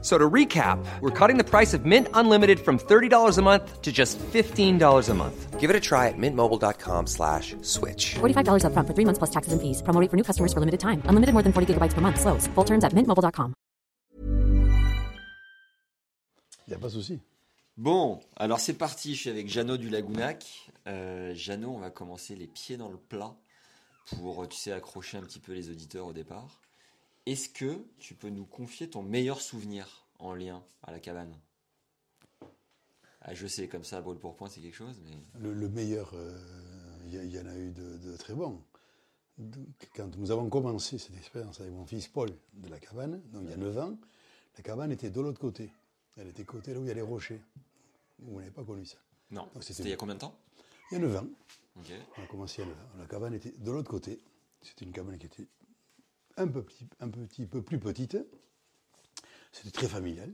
So to recap, we're cutting the price of Mint Unlimited from $30 a month to just $15 a month. Give it a try at mintmobile.com slash switch. $45 upfront for three months plus taxes and fees. Promo rate for new customers for limited time. Unlimited more than 40 gigabytes per month. Slows. Full terms at mintmobile.com. Il n'y a pas de souci. Bon, alors c'est parti, je suis avec Jeannot du Lagounac. Euh, Jeannot, on va commencer les pieds dans le plat pour, tu sais, accrocher un petit peu les auditeurs au départ. Est-ce que tu peux nous confier ton meilleur souvenir en lien à la cabane? Ah, Je sais, comme ça, brûle pour point, c'est quelque chose, mais... Le, le meilleur, euh, il y, y en a eu de, de très bons. Quand nous avons commencé cette expérience avec mon fils Paul de la cabane, donc il y a 9 ans, la cabane était de l'autre côté. Elle était côté là où il y a les rochers. Vous n'avez pas connu ça. Non, c'était- il y a combien de temps? Il y a 9 ans. On a commencé à 9 ans. La cabane était de l'autre côté. C'était une cabane qui était un, peu petit, un petit peu plus petite. C'était très familial.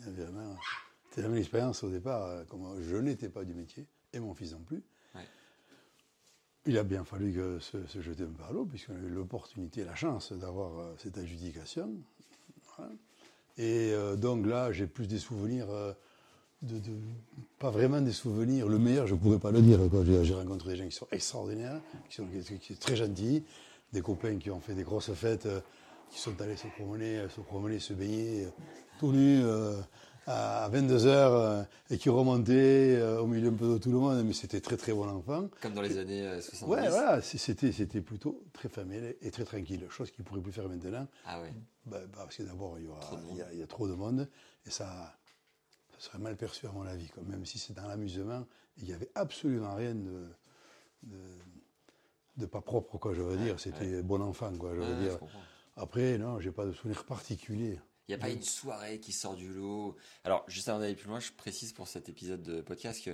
C'était la même expérience au départ. euh, Comme je n'étais pas du métier, et mon fils non plus. Ouais. Il a bien fallu que se, se jeter un peu à l'eau, puisqu'on a eu l'opportunité la chance d'avoir euh, cette adjudication. Voilà. Et euh, donc là, j'ai plus des souvenirs, euh, de, de- pas vraiment des souvenirs. Le meilleur, je ne pourrais pas le dire. J'ai rencontré des gens qui sont extraordinaires, qui sont, qui- qui sont très gentils, des copains qui ont fait des grosses fêtes, euh, qui sont allés se promener, euh, se promener, se baigner, euh, tout nus, à 22h, et qui remontaient euh, au milieu un peu de tout le monde. Mais c'était très très bon enfant. Comme dans les années euh, 70 Ouais, voilà, c'était, c'était plutôt très familial et très tranquille, chose qu'il ne pourrait plus faire maintenant. Ah ouais. Bah, bah, parce que d'abord, il y, aura- il a, il y a trop de monde et ça, ça serait mal perçu à mon avis. quoi. Même si c'est dans l'amusement, il n'y avait absolument rien de, de, de pas propre, quoi, je veux dire. C'était bon enfant, quoi, je veux Ouais, dire. Après, non, j'ai pas de souvenir particulier. Il n'y a pas une soirée qui sort du lot. Alors, juste avant d'aller plus loin, je précise pour cet épisode de podcast que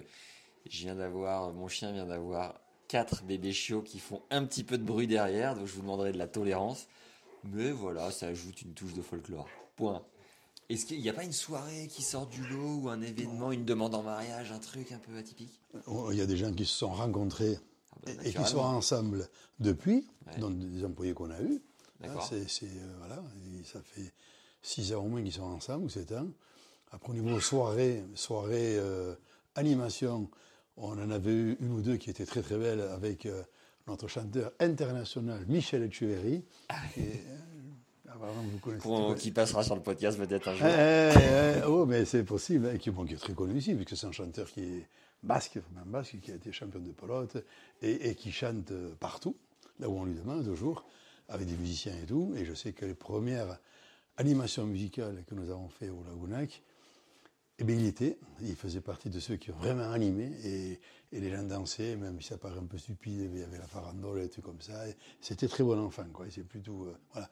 je viens d'avoir, mon chien vient d'avoir quatre bébés chiots qui font un petit peu de bruit derrière, donc je vous demanderai de la tolérance. Mais voilà, ça ajoute une touche de folklore. Point. Est-ce qu'il n'y a pas une soirée qui sort du lot ou un événement, une demande en mariage, un truc un peu atypique? Il y a des gens qui se sont rencontrés et, et qui sont ensemble depuis, Ouais. donc des employés qu'on a eus. D'accord. Hein, C'est, euh, voilà, et ça fait six ans au moins qu'ils sont ensemble, ou sept ans. Après, au niveau soirée, soirée euh, animation, on en avait eu une ou deux qui étaient très très belles avec euh, notre chanteur international Michel Etcheverry. Et, apparemment, vous connaissez. Pour- qui passera sur le podcast peut-être un jour. Eh, eh, oh, mais c'est possible, hein, qui, bon, qui est très connu ici, puisque c'est un chanteur qui est basque, basque, qui a été champion de pelote et, qui chante partout, là où on lui demande toujours, avec des musiciens et tout. Et je sais que les premières animations musicales que nous avons fait au Lagounac, eh bien, il était, il faisait partie de ceux qui ont vraiment animé et, les gens dansaient, même si ça paraît un peu stupide, il y avait la farandole et tout comme ça. C'était très bon enfant, quoi. C'est plutôt, euh, voilà.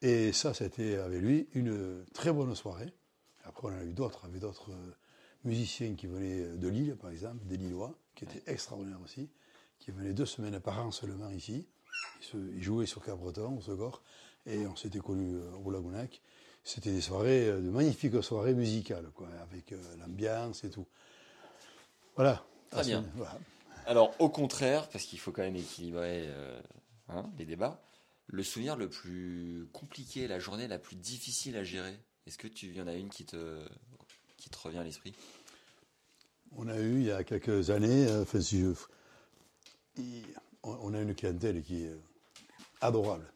Et ça, c'était avec lui une très bonne soirée. Après, on a eu d'autres, avec d'autres euh, musiciens qui venaient de Lille, par exemple, des Lillois, qui étaient extraordinaires aussi, qui venaient deux semaines par an seulement ici. Ils, se- ils jouaient sur Cabreton, au Segor, et on s'était connus euh, au Lagounac. C'était des soirées, euh, de magnifiques soirées musicales, quoi, avec euh, l'ambiance et tout. Voilà. Très bien. voilà. Alors, au contraire, parce qu'il faut quand même équilibrer euh, hein, les débats, le souvenir le plus compliqué, la journée la plus difficile à gérer, est-ce que tu y en a une qui te, qui te revient à l'esprit? On a eu il y a quelques années, euh, enfin, si je- il- on, a une clientèle qui est adorable,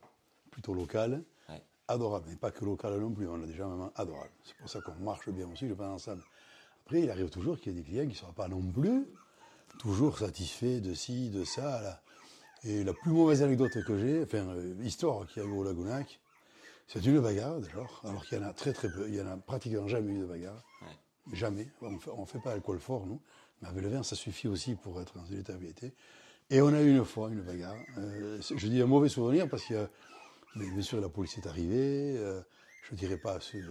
plutôt locale, Ouais. adorable, mais pas que locale non plus, on a des gens vraiment adorables. C'est pour ça qu'on marche bien aussi, je pense, ensemble. Après, il arrive toujours qu'il y ait des clients qui ne soient pas non plus toujours satisfaits de ci, de ça. Là. Et la plus mauvaise anecdote que j'ai, enfin, euh, histoire qu'il y a eu au Lagounac, c'est une bagarre, déjà, alors qu'il y en a très très peu, il y en a pratiquement jamais eu de bagarre. Ouais. Jamais. On ne fait, pas alcool fort, nous. Mais avec le vin, ça suffit aussi pour être dans une étabilité. Et on a eu une fois une bagarre. Euh, je dis un mauvais souvenir parce que, bien sûr, la police est arrivée. euh, je ne dirais pas ceux,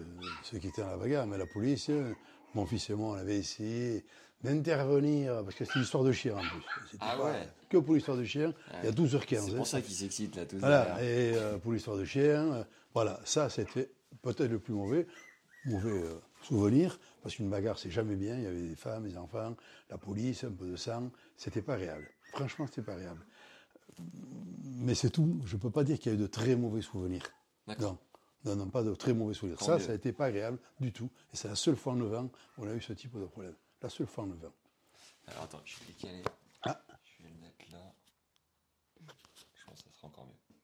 ceux qui étaient dans la bagarre, mais la police, euh, mon fils et moi, on avait essayé d'intervenir, parce que c'est une histoire de chien en plus. Ah pas ouais. Que pour l'histoire de chien, il y a 12h15. C'est hein. pour ça qu'ils s'excitent là tous. Voilà, et euh, pour l'histoire de chien, euh, voilà, ça c'était peut-être le plus mauvais, mauvais euh, souvenir, parce qu'une bagarre, c'est jamais bien. Il y avait des femmes, des enfants, la police, un peu de sang. C'était pas réel. Franchement, c'était pas réel. Mais c'est tout. Je peux pas dire qu'il y a eu de très mauvais souvenirs. D'accord. Non. Non, non, pas de très mauvais souvenirs. Tant ça, mieux. ça a été pas agréable du tout. Et c'est la seule fois en 9 ans où on a eu ce type de problème. La seule fois en 9 ans. Alors attends, je vais le caler. Ah. Je vais le mettre là. Je pense que ça sera encore mieux.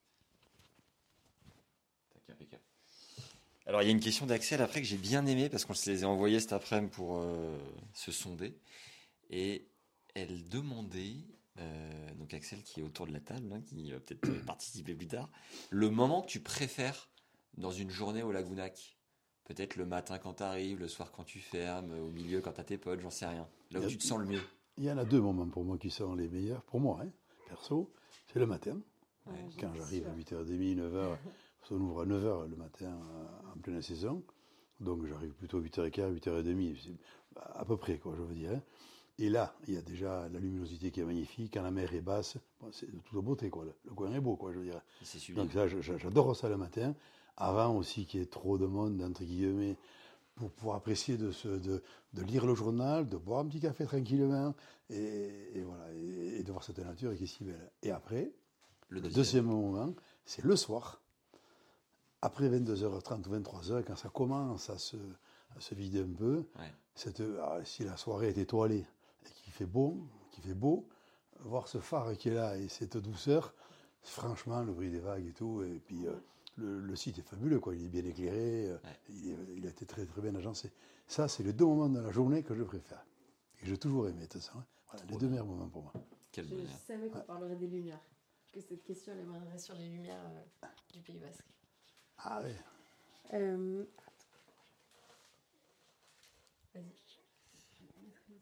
Tac, impeccable. Alors il y a une question d'Axel après que j'ai bien aimé parce qu'on se les a envoyées cet après-midi pour euh, se sonder. Et elle demandait, euh, donc Axel qui est autour de la table, hein, qui va peut-être participer plus tard, le moment que tu préfères dans une journée au Lagounac. Peut-être le matin quand tu arrives, le soir quand tu fermes, au milieu quand tu as tes potes, j'en sais rien. Là où a- tu te sens le mieux. Il y en a deux moments pour moi qui sont les meilleurs, pour moi, hein, perso. C'est le matin, Ouais. quand j'arrive à 8h30, 9h, parce qu'on ouvre à 9h le matin euh, en pleine saison. Donc j'arrive plutôt à 8h15, 8h30, c'est à peu près, quoi, je veux dire. hein. Et là, il y a déjà la luminosité qui est magnifique, quand la mer est basse, bon, c'est de toute beauté, quoi. Le, le coin est beau, quoi, je veux dire. Donc ça, j'adore ça le matin. Avant aussi qu'il y ait trop de monde, entre guillemets, pour pouvoir apprécier de, se, de, de lire le journal, de boire un petit café tranquillement, et, et voilà, et, et de voir cette nature qui est si belle. Et après, Le deuxième. deuxième moment, c'est le soir, après 22h30 ou 23h, quand ça commence à se, à se vider un peu, Ouais. cette, ah, si la soirée est étoilée et qu'il fait beau, qu'il fait beau, voir ce phare qui est là et cette douceur, franchement, le bruit des vagues et tout, et puis euh, le, le site est fabuleux, quoi. Il est bien éclairé, euh, Ouais. il, est- il a été très très bien agencé. Ça, c'est les deux moments de la journée que je préfère. Et j'ai toujours aimé tout ça. hein. Voilà, les deux meilleurs moments pour moi. Je, savais qu'on parlerait des lumières. Que cette question elle amènerait sur les lumières euh, du Pays Basque. Ah ouais. Euh, Vas-y.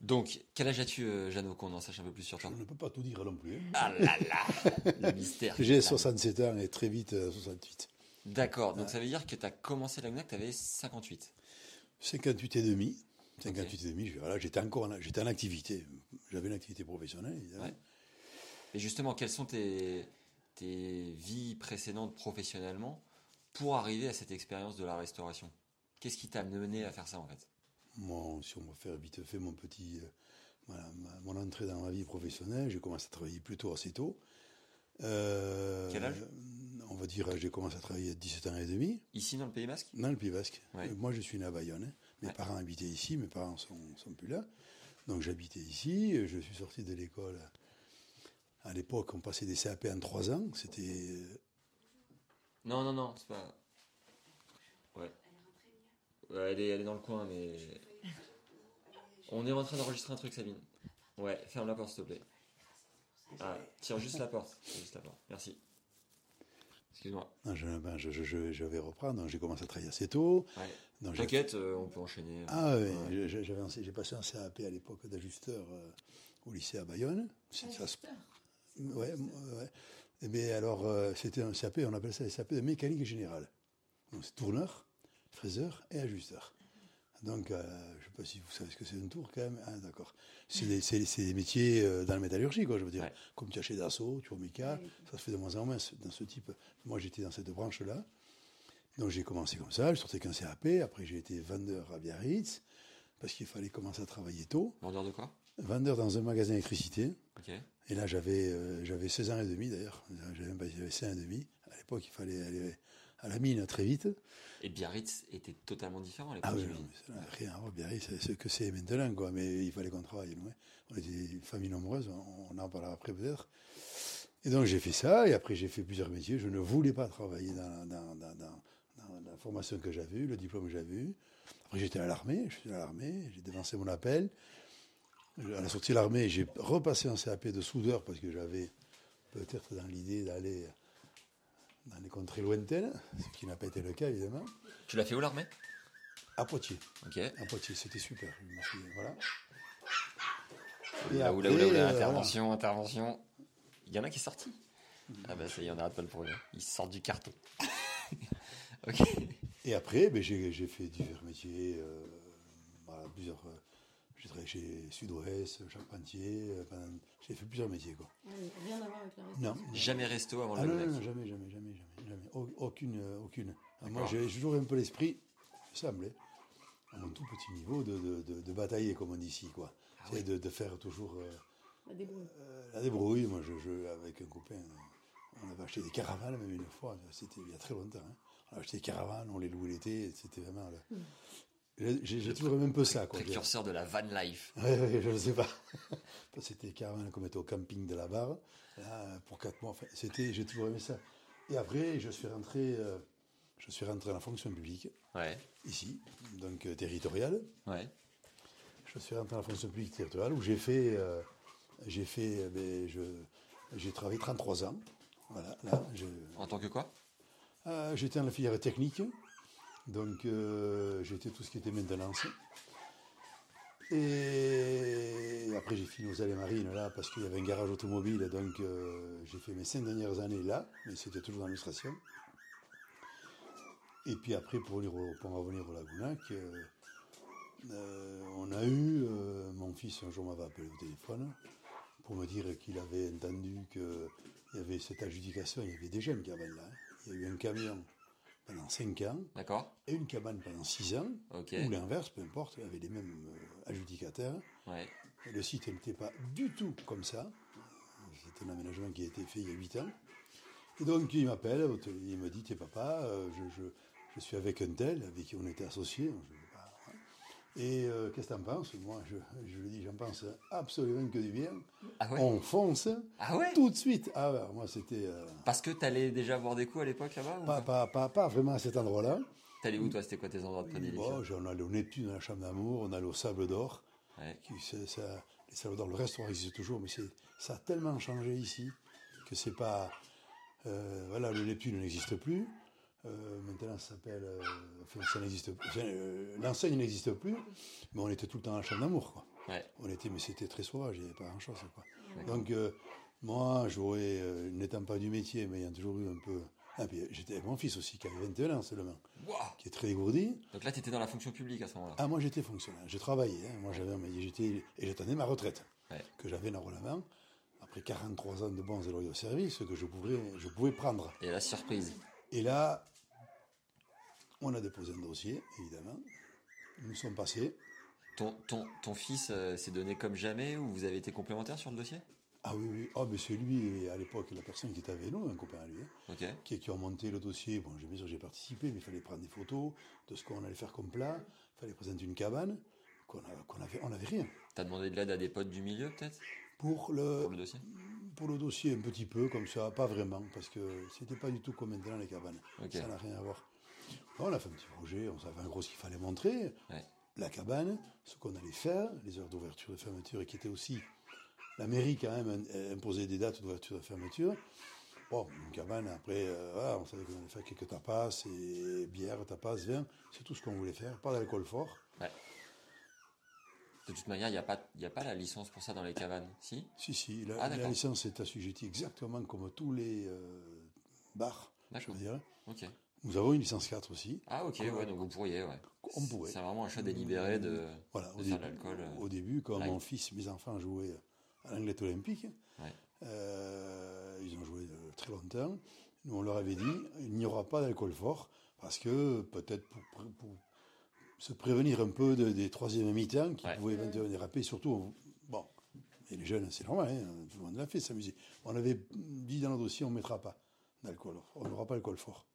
Donc, quel âge as-tu, euh, Jeannot, qu'on en sache un peu plus sur toi Je ne peux pas tout dire non plus. hein. Ah là là Le mystère. J'ai Là. 67 ans et très vite euh, 68. D'accord, donc ça veut dire que tu as commencé la GNAC, tu avais 58. 58 et demi. 58 et demi, voilà, j'étais encore en, j'étais en activité. J'avais une activité professionnelle, évidemment. Ouais. Et justement, quelles sont tes, tes vies précédentes professionnellement pour arriver à cette expérience de la restauration? Qu'est-ce qui t'a mené à faire ça en fait? Mon- si on va faire vite fait mon petit, euh, voilà, ma- mon entrée dans la vie professionnelle, j'ai commencé à travailler plutôt assez tôt. Euh, Quel âge? On va dire, j'ai commencé à travailler à 17 ans et demi, Ici dans le Pays Basque? Dans le Pays Basque. Ouais. Moi, je suis né à Bayonne. hein. Mes Ouais. parents habitaient ici, mes parents sont, sont plus là. Donc, j'habitais ici. Je suis sorti de l'école. À l'époque, on passait des CAP en trois ans. C'était euh, Non, non, non, c'est pas. Ouais. Ouais, elle, est, elle est dans le coin, mais. On est en train d'enregistrer un truc, Sabine. Ouais, ferme la porte, s'il te plaît. Ah, tire juste la porte. Tire juste la porte. Merci. Excuse-moi. Je, ben, je, je- je- je vais reprendre. Donc, J'ai commencé à travailler assez tôt. Ouais. T'inquiète, euh, on peut enchaîner. Ah oui, Ouais. j'ai- j'avais un- j'ai passé un CAP à l'époque d'ajusteur euh, au lycée à Bayonne. C'est- ça se- ouais, ouais. Et bien alors, euh, c'était un CAP, on appelle ça les CAP de mécanique générale. Donc c'est tourneur, fraiseur et ajusteur. Donc, euh, je ne sais pas si vous savez ce que c'est un tour quand même. Ah, d'accord. C'est des, c'est- c'est des métiers euh, dans la métallurgie, quoi, je veux dire. Ouais. Comme tu as chez Dassault, tu Méca, ça se fait de moins en moins ce- dans ce type. Moi, j'étais dans cette branche-là. Donc, j'ai commencé comme ça, je sortais qu'un CAP. Après, j'ai été vendeur à Biarritz, parce qu'il fallait commencer à travailler tôt. Vendeur de quoi? Vendeur dans un magasin d'électricité. Et là, j'avais euh, j'avais 16 ans et demi d'ailleurs. J'avais 16 ans et demi. À l'époque, il fallait aller à la mine très vite. Et Biarritz était totalement différent à l'époque. Ah oui, non, mais ça n'a rien à voir, Biarritz, c'est ce que c'est maintenant, quoi. Mais il fallait qu'on travaille, nous. On était une famille nombreuse, on, en parlera après peut-être. Et donc, j'ai fait ça, et après, j'ai fait plusieurs métiers. Je ne voulais pas travailler dans, dans- dans- dans- dans la formation que j'avais eue, le diplôme que j'avais eu. Après, j'étais à l'armée, je suis à l'armée, j'ai dévancé mon appel. À la sortie de l'armée, j'ai repassé un CAP de soudeur parce que j'avais peut-être dans l'idée d'aller contrées lointaines, ce qui n'a pas été le cas, évidemment. Tu l'as fait où l'armée? À Poitiers. Ok. À Poitiers, c'était super. Voilà. Et Là, oula, après, oula, oula, intervention, intervention. Il y en a qui est sorti. Ah bah ça y est, on n'arrête pas le progrès. Ils sortent du carton. ok. Et après, ben, j'ai j'ai fait divers métiers. euh, voilà, plusieurs. euh, j'ai travaillé chez Sud-Ouest, Charpentier. euh, j'ai fait plusieurs métiers, quoi. Ouais, rien à voir avec la Non. restauration. Jamais resto avant Ah le non, non, non, jamais, jamais, jamais, jamais, jamais. Au- Aucune, euh, aucune. Ah, Moi, j'ai toujours un peu l'esprit, il me hein, à mon tout petit niveau, de, de, de- de batailler, comme on dit ici, quoi. Ah C'est de, de faire toujours euh, La débrouille. euh, la débrouille. Moi, je, je- avec un copain, euh, on avait acheté des caravanes, même une fois, c'était il y a très longtemps. hein. On a acheté des caravanes, on les louait l'été, c'était vraiment... j'ai toujours aimé un peu ça, quoi. Précurseur de la van life. Oui, oui, je ne sais pas. C'était carrément qu'on mettait au camping de la barre, là, pour quatre mois. Enfin, c'était, j'ai toujours aimé ça. Et après, je suis rentré, euh, je suis rentré dans la fonction publique, Ouais. ici, donc euh, territoriale. Ouais. Je suis rentré dans la fonction publique territoriale où j'ai fait, euh, j'ai fait, euh, ben, je, j'ai travaillé 33 ans. Voilà, là, je, En tant que quoi? Euh, j'étais dans la filière technique, donc euh, j'étais tout ce qui était maintenance. Et après j'ai fini aux allées marines là parce qu'il y avait un garage automobile, donc euh, j'ai fait mes cinq dernières années là, mais c'était toujours dans l'administration. Et puis après pour, pour en revenir au Lagounac, euh, on a eu, mon fils un jour m'avait appelé au téléphone pour me dire qu'il avait entendu qu'il y avait cette adjudication, il y avait déjà une cabane là. hein. Il y a eu un camion pendant 5 ans D'accord. et une cabane pendant 6 ans, Ok. ou l'inverse, peu importe, avec les mêmes euh, adjudicataires. Ouais. Et le site n'était pas du tout comme ça. C'était un aménagement qui a été fait il y a 8 ans. Et donc il m'appelle, il me dit, t'es papa, euh, je, je- je suis avec un tel, avec qui on était associés. Je dis, Bah, ouais. Et euh, qu'est-ce que t'en penses? Moi, je, je lui dis, j'en pense absolument que du bien. Ah ouais? On fonce Ah ouais? tout de suite. Ah ouais, moi, c'était euh, Parce que t'allais déjà voir des coups à l'époque là-bas pas, pas, pas, pas vraiment à cet endroit-là. T'allais où toi? C'était quoi tes endroits de prédilection? Bon, on allait au Neptune, à la Chambre d'Amour, on allait au Sable d'Or. Ouais. qui- c'est- ça- les Sables d'Or, le restaurant existe toujours, mais ça a tellement changé ici que c'est pas. euh, voilà, le Neptune n'existe plus. Euh, maintenant, ça s'appelle. euh, enfin, ça n'existe plus. Enfin, euh, L'enseigne n'existe plus, mais on était tout le temps à la Chambre d'Amour, quoi. Ouais. On était, mais c'était très sauvage, il n'y avait pas grand-chose, quoi. Donc, moi, j'aurais, n'étant pas du métier, mais ayant toujours eu un peu. Ah, puis j'étais avec mon fils aussi, qui avait 21 ans seulement, Wouah qui est très dégourdi. Donc là, t'étais dans la fonction publique à ce moment-là. Ah, moi j'étais fonctionnaire, j'ai travaillé, hein. moi j'avais un métier, j'étais, et j'attendais ma retraite, Ouais. que j'avais normalement, après 43 ans de bons et loyaux services, que je pouvais, je pouvais prendre. Et la surprise. Et là, on a déposé un dossier, évidemment, nous sommes passés. Ton, ton, ton fils euh, s'est donné comme jamais ou vous avez été complémentaires sur le dossier? Ah oui, oui, ah, mais c'est lui, à l'époque, la personne qui était avec nous, un copain à lui, hein, qui, qui ont monté le dossier. Bon, j'ai- bien sûr, j'ai participé, mais il fallait prendre des photos de ce qu'on allait faire comme plat, il fallait présenter une cabane, qu'on a- avait, on n'avait rien. T'as demandé de l'aide à des potes du milieu peut-être? Pour le, pour le dossier? Pour le dossier, un petit peu, comme ça, pas vraiment, parce que c'était pas du tout comme maintenant les cabanes. Ça n'a rien à voir. On a fait un petit projet, on savait en gros ce qu'il fallait montrer. Ouais. La cabane, ce qu'on allait faire, les heures d'ouverture et de fermeture, et qui étaient aussi. La mairie, quand même, im- imposait des dates d'ouverture et de fermeture. Bon, une cabane, après, euh, voilà, on savait qu'on allait faire quelques tapas, et bière, tapas, vin, c'est tout ce qu'on voulait faire, pas d'alcool fort. Ouais. De toute manière, il n'y a, pas- y a pas la licence pour ça dans les cabanes. Si? Si, si, la, Ah, la licence est assujettie exactement comme tous les euh, bars, je D'accord. veux dire. Nous avons une licence 4 aussi. Ah ok, ouais, donc vous pourriez, ouais. On pourrait. C'est vraiment un choix délibéré de, Voilà, de au, faire début, l'alcool. euh. au début, quand mon fils, mes enfants jouaient à l'anglette olympique, Ouais. euh, ils ont joué très longtemps. Nous, on leur avait dit, il n'y aura pas d'alcool fort, parce que peut-être pour, pour- pour se prévenir un peu de- des troisième mi-temps qui Ouais. pouvaient éventuellement déraper, surtout, on- bon, et les jeunes, c'est normal, hein, tout le monde l'a fait, s'amuser. On avait dit dans le dossier, on ne mettra pas d'alcool, on n'aura pas d'alcool fort.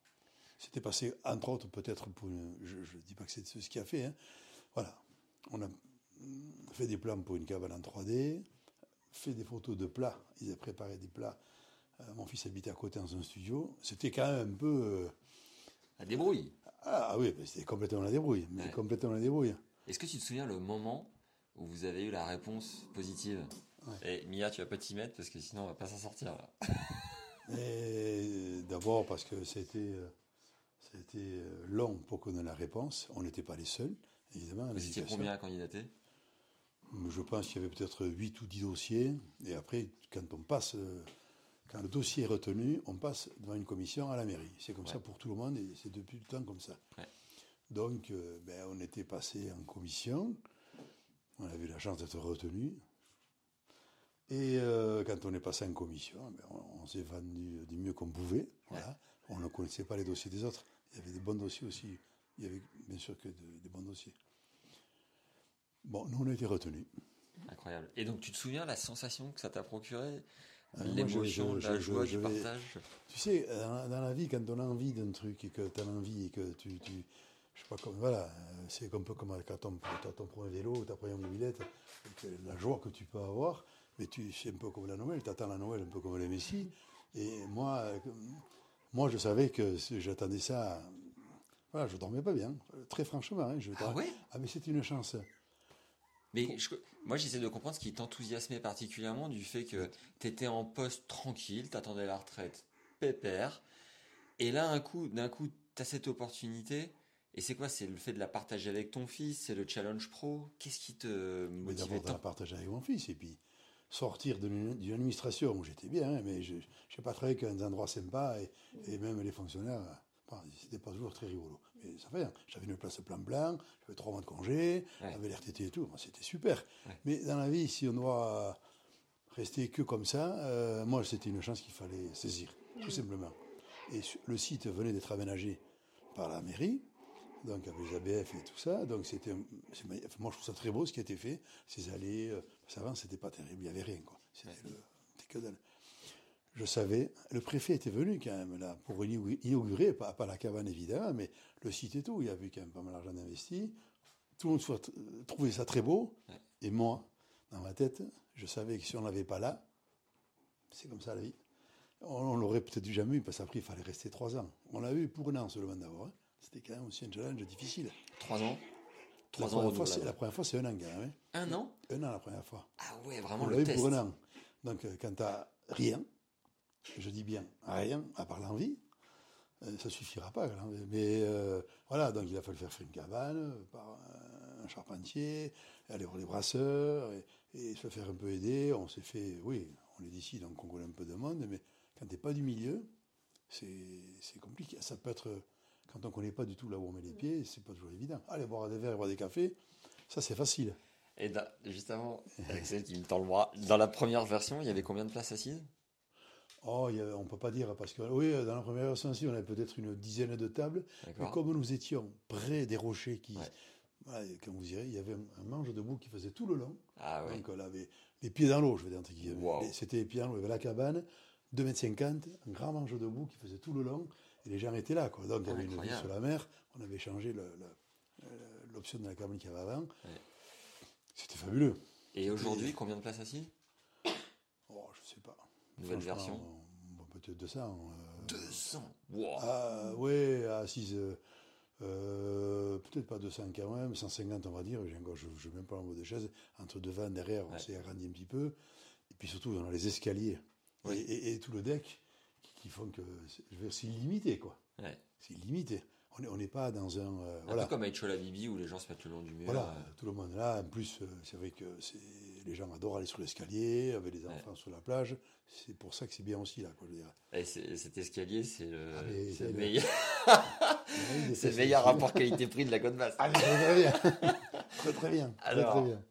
C'était passé, entre autres, peut-être pour une. Je ne dis pas que c'est ce qui a fait. hein. Voilà. On a fait des plans pour une cabane en 3D, fait des photos de plats. Ils avaient préparé des plats. Euh, mon fils habitait à côté dans un studio. C'était quand même un peu. euh, La débrouille. Ah oui, mais c'était complètement la débrouille. Mais Ouais. complètement la débrouille. Est-ce que tu te souviens le moment où vous avez eu la réponse positive Et Mia, tu vas pas t'y mettre parce que sinon on va pas s'en sortir là. Et d'abord parce que c'était euh, c'était euh, long pour qu'on ait la réponse. On n'était pas les seuls, évidemment. Vous étiez combien à candidater? Je pense qu'il y avait peut-être 8 ou 10 dossiers. Et après, quand on passe, euh, quand le dossier est retenu, on passe devant une commission à la mairie. C'est comme ça pour tout le monde et c'est depuis le temps comme ça. Ouais. Donc, euh, ben, on était passé en commission. On avait la chance d'être retenu. Et euh, quand on est passé en commission, ben, on, on s'est vendu du mieux qu'on pouvait. Voilà. On ne connaissait pas les dossiers des autres. Il y avait des bons dossiers aussi. Il y avait bien sûr que de- des bons dossiers. Bon, nous, on a été retenus. Incroyable. Et donc, tu te souviens la sensation que ça t'a procuré Ah, moi, L'émotion, je- je- la je- joie je du vais- partage? Tu sais, dans, dans la vie, quand on a envie d'un truc et que tu as envie et que tu, tu- je sais pas comme, voilà, euh, c'est un peu comme quand tu as ton premier vélo, ta première mobilette, la joie que tu peux avoir, mais tu, c'est un peu comme la Noël, tu attends la Noël un peu comme les Messi. Et moi, euh, moi, je savais que j'attendais ça, voilà, je dormais pas bien, très franchement. hein, je, Ah ouais? Ah, mais c'était une chance. Mais je- moi, j'essaie de comprendre ce qui t'enthousiasmait particulièrement du fait que tu étais en poste tranquille, t'attendais la retraite pépère, et là, un coup, d'un coup, tu as cette opportunité. Et c'est quoi? C'est le fait de la partager avec ton fils? C'est le challenge pro? Qu'est-ce qui te Mais motivait d'abord de la partager avec mon fils et puis sortir d'une administration où j'étais bien, hein, mais je n'ai pas travaillé qu'à des endroits sympas et, et même les fonctionnaires, euh, bon, c'était pas toujours très rigolo. Mais ça fait rien. J'avais une place plan blanc, j'avais trois mois de congé, Ouais. j'avais l'RTT et tout, c'était super. Ouais. Mais dans la vie, si on doit rester que comme ça, euh, moi c'était une chance qu'il fallait saisir, tout simplement. Et le site venait d'être aménagé par la mairie, donc avec les ABF et tout ça. Donc c'était, moi je trouve ça très beau ce qui a été fait, ces allées. euh, parce qu'avant c'était pas terrible, il y avait rien quoi. C'était que dalle. Je savais, le préfet était venu quand même là pour inaugu- inaugurer, pas, pas la cabane évidemment, mais le site et tout. Il y a eu quand même pas mal d'argent investi. Tout le monde euh, trouvait ça très beau. Et moi, dans ma tête, je savais que si on l'avait pas là, c'est comme ça la vie. On, on l'aurait peut-être jamais eu parce qu'après il fallait rester trois ans. On l'a eu pour un an seulement d'abord. hein. C'était quand même aussi un challenge difficile. Trois ans La Trois ans première, fois, c'est, la première fois, c'est un an quand même. hein. Un an Un an la première fois. Ah ouais, vraiment On le test. pour un an. Donc euh, quand tu n'as rien, je dis bien rien, à part l'envie, euh, ça suffira pas. Mais euh, voilà, donc il a fallu faire une cabane euh, par un charpentier, aller voir les brasseurs et, et se faire un peu aider. On s'est fait, oui, on est d'ici, donc on connaît un peu de monde, mais quand tu n'es pas du milieu, c'est c'est compliqué. Ça peut être, quand on ne connaît pas du tout là où on met les pieds, c'est pas toujours évident. Aller boire des verres, boire des cafés, ça c'est facile. Et dans- juste avant, Axel qui me tend le bras, dans la première version, il y avait combien de places assises? Oh, il y a- on ne peut pas dire, parce que oui, dans la première version, on avait peut-être une dizaine de tables, mais comme nous étions près des rochers qui, Ouais. voilà, et quand vous irez, il y avait un, manche debout qui faisait tout le long. Ah ouais. Donc on avait les pieds dans l'eau, je veux dire. Wow. Et C'était les pieds dans l'eau, il y avait la cabane, 2,50 m, un grand manche debout qui faisait tout le long, et les gens étaient là. Quoi. Donc il y avait une vue Incroyable. sur la mer, on avait changé euh, l'option de la cabane qu'il y avait avant. C'était fabuleux. Et aujourd'hui, combien de places assises? Oh, je sais pas. Nouvelle version? bon, Peut-être 200. euh, 200 Wow. Ah, ouais, assise. euh, euh, peut-être pas 200 quand même, 150 on va dire. Je ne même pas en mode de chaise. Entre devant, derrière, on Ouais. s'est agrandi un petit peu. Et puis surtout, on a les escaliers Oui. et, et- et tout le deck qui, font que c'est- je veux dire, c'est illimité, quoi. Ouais. C'est illimité. On n'est pas dans un. euh, Un voilà. peu comme à Chola Bibi où les gens se mettent le long du mur. Voilà, euh, tout le monde est là. En plus, euh, c'est vrai que les gens adorent aller sur l'escalier, avec les enfants sur la plage. C'est pour ça que c'est bien aussi, là, quoi, je veux dire. Et c'est- cet escalier, c'est le, Ah, le meilleur, le meilleur rapport qualité-prix de la côte basse. Ah, très, très bien. très, très bien. Très, Alors, très bien.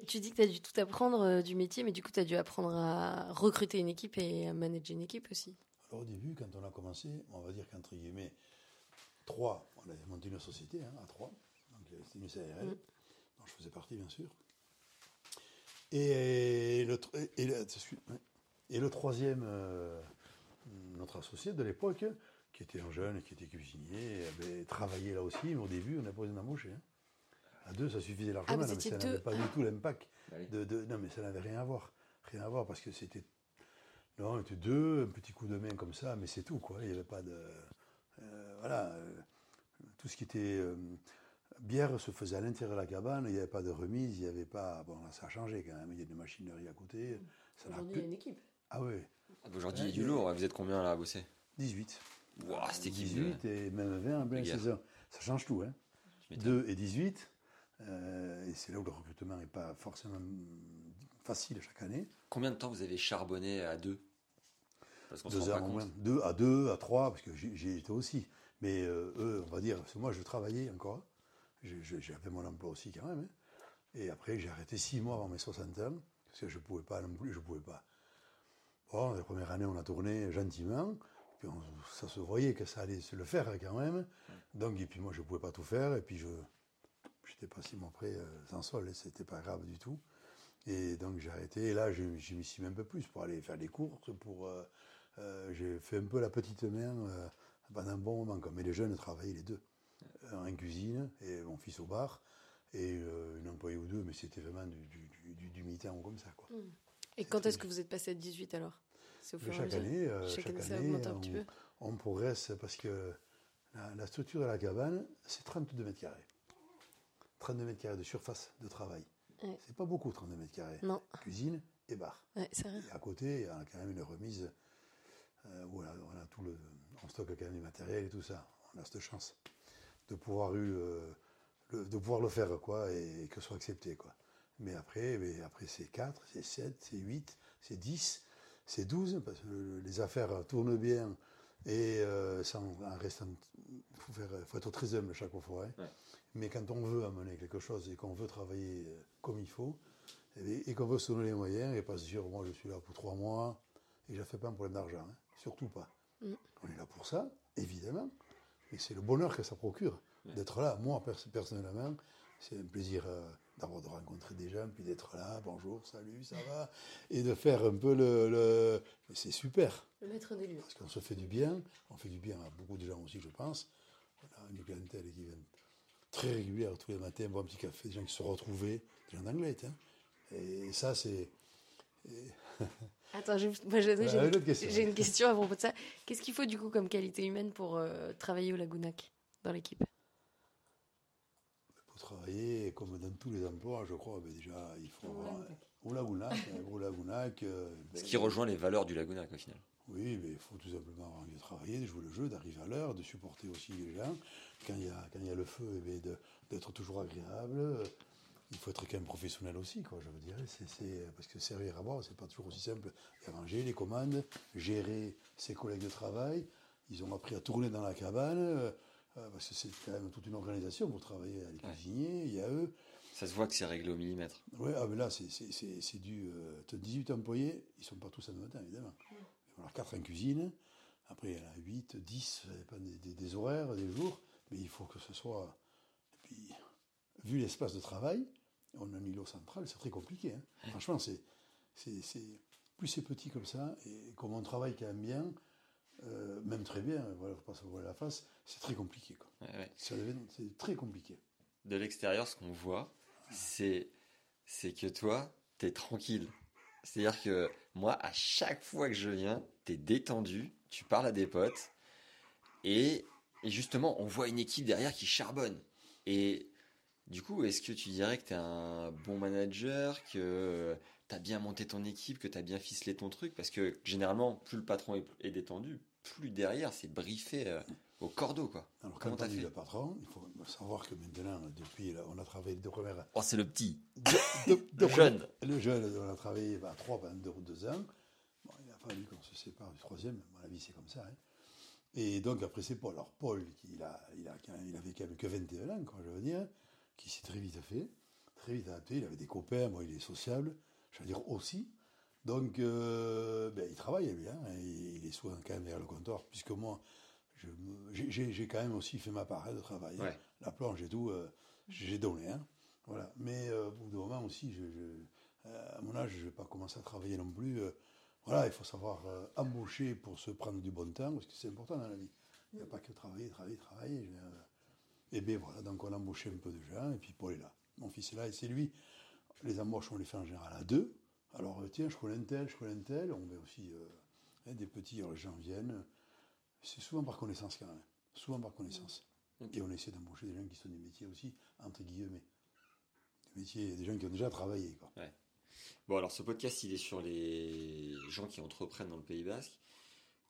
Et Tu dis que tu as dû tout apprendre euh, du métier, mais du coup, tu as dû apprendre à recruter une équipe et à manager une équipe aussi. Alors, au début, quand on a commencé, on va dire qu'entre guillemets, trois, on avait monté une société hein, à trois, donc euh, c'était une SARL, Mm. dont je faisais partie bien sûr. Et le, tr- et le, ouais. et le troisième, euh, notre associé de l'époque, qui était un jeune, qui était cuisinier, avait travaillé là aussi, mais au début, on n'a pas besoin d'embaucher. hein. À deux, ça suffisait largement, non, mais ça n'avait pas du tout l'impact. De, de- non, mais ça n'avait rien à voir. Rien à voir, parce que c'était non, on était deux, un petit coup de main comme ça, mais c'est tout, quoi. Il n'y avait pas de. euh, voilà. euh, tout ce qui était. euh, bière se faisait à l'intérieur de la cabane, il n'y avait pas de remise, il n'y avait pas. Bon, là, ça a changé quand même, il y a une machinerie à côté. Aujourd'hui, il y a une équipe. Ah oui, Aujourd'hui, il y a du lourd. ouais. Vous êtes combien là à bosser? 18. Wow, cette équipe. 18 et même 20 en pleine saison. Ça change tout, hein. Je m'étonne. 2 et 18. Euh, et c'est là où le recrutement n'est pas forcément facile chaque année. Combien de temps vous avez charbonné à deux? Parce Deux heures au compte. moins. Deux à deux, à trois, parce que j'y étais aussi. Mais euh, eux, on va dire, parce que moi je travaillais encore. J'avais mon emploi aussi quand même. hein. Et après, j'ai arrêté six mois avant mes 60 ans, parce que je ne pouvais pas non plus, je pouvais pas. Bon, la première année, on a tourné gentiment. Puis on- ça se voyait que ça allait se le faire quand même. Donc, et puis moi, je ne pouvais pas tout faire. Et puis, je n'étais pas si près euh, sans sol. et C'était pas grave du tout. Et donc, j'ai arrêté. Et là, je- j'y m'y suis même un peu plus pour aller faire des courses. Pour, euh, euh, j'ai fait un peu la petite main euh, pendant un bon moment. Mais les jeunes travaillaient les deux. Un en cuisine et mon fils au bar. Et une employée ou deux. Mais c'était vraiment du, du, du, mi-temps comme ça. Quoi. Et quand est-ce que vous êtes passé à 18 alors? C'est au fur chaque année, Chaque année, ça augmente un petit peu. on, on progresse parce que la, la structure de la cabane, c'est 32 mètres carrés. 32 mètres carrés de surface de travail. Ouais. C'est pas beaucoup, 32 mètres carrés. Non. Cuisine et bar. Ouais, c'est vrai. Et à côté, il y a quand même une remise euh, où on a, on a tout le, on stocke quand même du matériel et tout ça. On a cette chance de pouvoir, eu, euh, le, de pouvoir le faire quoi, et, que ce soit accepté. Quoi. Mais après, mais après c'est 4, c'est 7, c'est 8, c'est 10, c'est 12, parce que le- les affaires tournent bien et euh, sans, en restant, il faut, être très humble chaque fois. hein. Ouais. Mais quand on veut amener quelque chose et qu'on veut travailler euh, comme il faut, et, qu'on veut se donner les moyens et pas se dire, moi je suis là pour trois mois et je ne fais pas un problème d'argent, hein. surtout pas. On est là pour ça, évidemment, et c'est le bonheur que ça procure d'être là. Moi, pers- personnellement, c'est un plaisir euh, d'avoir de rencontrer des gens, puis d'être là, bonjour, salut, ça va, et de faire un peu le... le- mais C'est super, Le maître des lieux. parce qu'on se fait du bien, on fait du bien à beaucoup de gens aussi, je pense. On a une clientèle qui vient très régulière tous les matins, boire un petit café, des gens qui se retrouvent, des gens d'anglais, hein. Et ça, c'est... Attends, j'ai moi, j'ai- j'ai une, question. j'ai une question à propos de ça. Qu'est-ce qu'il faut du coup comme qualité humaine pour euh, travailler au Lagunac dans l'équipe? Pour travailler, comme dans tous les emplois, je crois, ben déjà, il faut avoir... Au Lagounac, un gros Lagounac. euh, ben, Ce qui rejoint les valeurs du Lagunac au final. Oui, mais il faut tout simplement avoir envie de travailler, de jouer le jeu, d'arriver à l'heure, de supporter aussi les gens. Quand il y a, quand il y a le feu, eh bien, de- d'être toujours agréable. Il faut être quand même professionnel aussi, quoi, je veux dire. C'est, c'est- parce que servir à boire, c'est pas toujours aussi simple. Il y a manger, les commandes, gérer ses collègues de travail. Ils ont appris à tourner dans la cabane, euh, parce que c'est quand même toute une organisation pour travailler. A les cuisiniers, il y a eux. Ça se voit que c'est réglé au millimètre. Ouais, ah, mais là, c'est, c'est, c'est, c'est du. Euh, t'as 18 employés, ils sont pas tous à matin, évidemment. Il va y en avoir 4 en cuisine, après il y en a 8, 10, ça dépend des, des- des horaires, des jours, mais il faut que ce soit. Et puis, vu l'espace de travail, on a un îlot central, c'est très compliqué. hein. Franchement, c'est, c'est, c'est- plus c'est petit comme ça, et comme on travaille quand même bien, euh, même très bien, voilà, faut pas se voiler la face, c'est très compliqué. Quoi. Ouais, ouais. C'est très compliqué. De l'extérieur, ce qu'on voit, c'est c'est que toi, t'es tranquille. C'est-à-dire que moi, à chaque fois que je viens, t'es détendu, tu parles à des potes, et, et justement, on voit une équipe derrière qui charbonne. Et du coup, est-ce que tu dirais que t'es un bon manager, que t'as bien monté ton équipe, que t'as bien ficelé ton truc? Parce que généralement, plus le patron est, détendu, plus derrière, c'est briefé euh, au cordeau, quoi. Alors, Comment quand on est fait le patron, il faut savoir que maintenant, depuis, là, on a travaillé deux premières. Oh, c'est le petit. deux- deux Le jeune. Le jeune, on a travaillé bah, trois pendant deux, deux ans. Bon, il a fallu qu'on se sépare du troisième, à mon avis, c'est comme ça. hein. Et donc, après, c'est Paul. Alors, Paul, il, a, il, a, il avait quand même que 21 ans, quoi, je veux dire, qui s'est très vite fait, très vite adapté. Il avait des copains, moi, il est sociable, je veux dire aussi. Donc, euh, ben, il travaille bien, hein, il est souvent quand même derrière le comptoir, puisque moi, j'ai- quand même aussi fait ma part hein, de travail. hein. La planche et tout, euh, j'ai donné. Hein. Voilà. Mais euh, au bout d'un moment aussi, je, je- euh, à mon âge, je ne vais pas commencer à travailler non plus. euh, voilà, il faut savoir euh, embaucher pour se prendre du bon temps, parce que c'est important dans la vie. Il n'y a pas que travailler, travailler, travailler. je euh, et bien voilà, donc on a embauché un peu de gens, et puis Paul est là. Mon fils est là, et c'est lui. Les embauches, on les fait en général à deux. Alors, tiens, je connais un tel, je connais un tel. On met aussi euh, hein, des petits, alors les gens viennent. C'est souvent par connaissance quand même. Souvent par connaissance. Et on essaie d'embaucher des gens qui sont des métiers aussi, entre guillemets. Des métiers, des gens qui ont déjà travaillé. Quoi. Bon, alors ce podcast, il est sur les gens qui entreprennent dans le Pays Basque.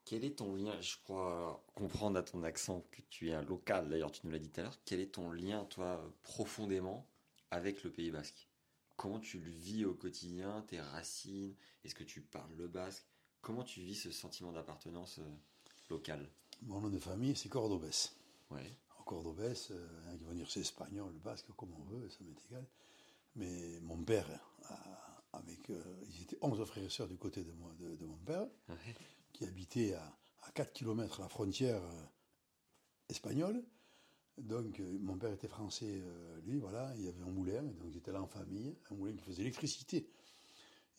Quel est ton lien Je crois comprendre à ton accent que tu es un local, d'ailleurs, tu nous l'as dit tout à l'heure. Quel est ton lien, toi, profondément avec le Pays Basque? Comment tu le vis au quotidien, tes racines? Est-ce que tu parles le basque? Comment tu vis ce sentiment d'appartenance euh, locale Mon nom de famille, c'est Cordobès. Ouais. En Cordobès, euh, il y en a qui vont dire c'est espagnol, basque, comme on veut, ça m'est égal. Mais mon père, avec, euh, ils étaient 11 frères et sœurs du côté de, moi, de, de mon père, Ouais. qui habitait à, à 4 km la frontière euh, espagnole. Donc, euh, mon père était français, euh, lui, voilà, il y avait un moulin, et donc il était là en famille, un moulin qui faisait l'électricité.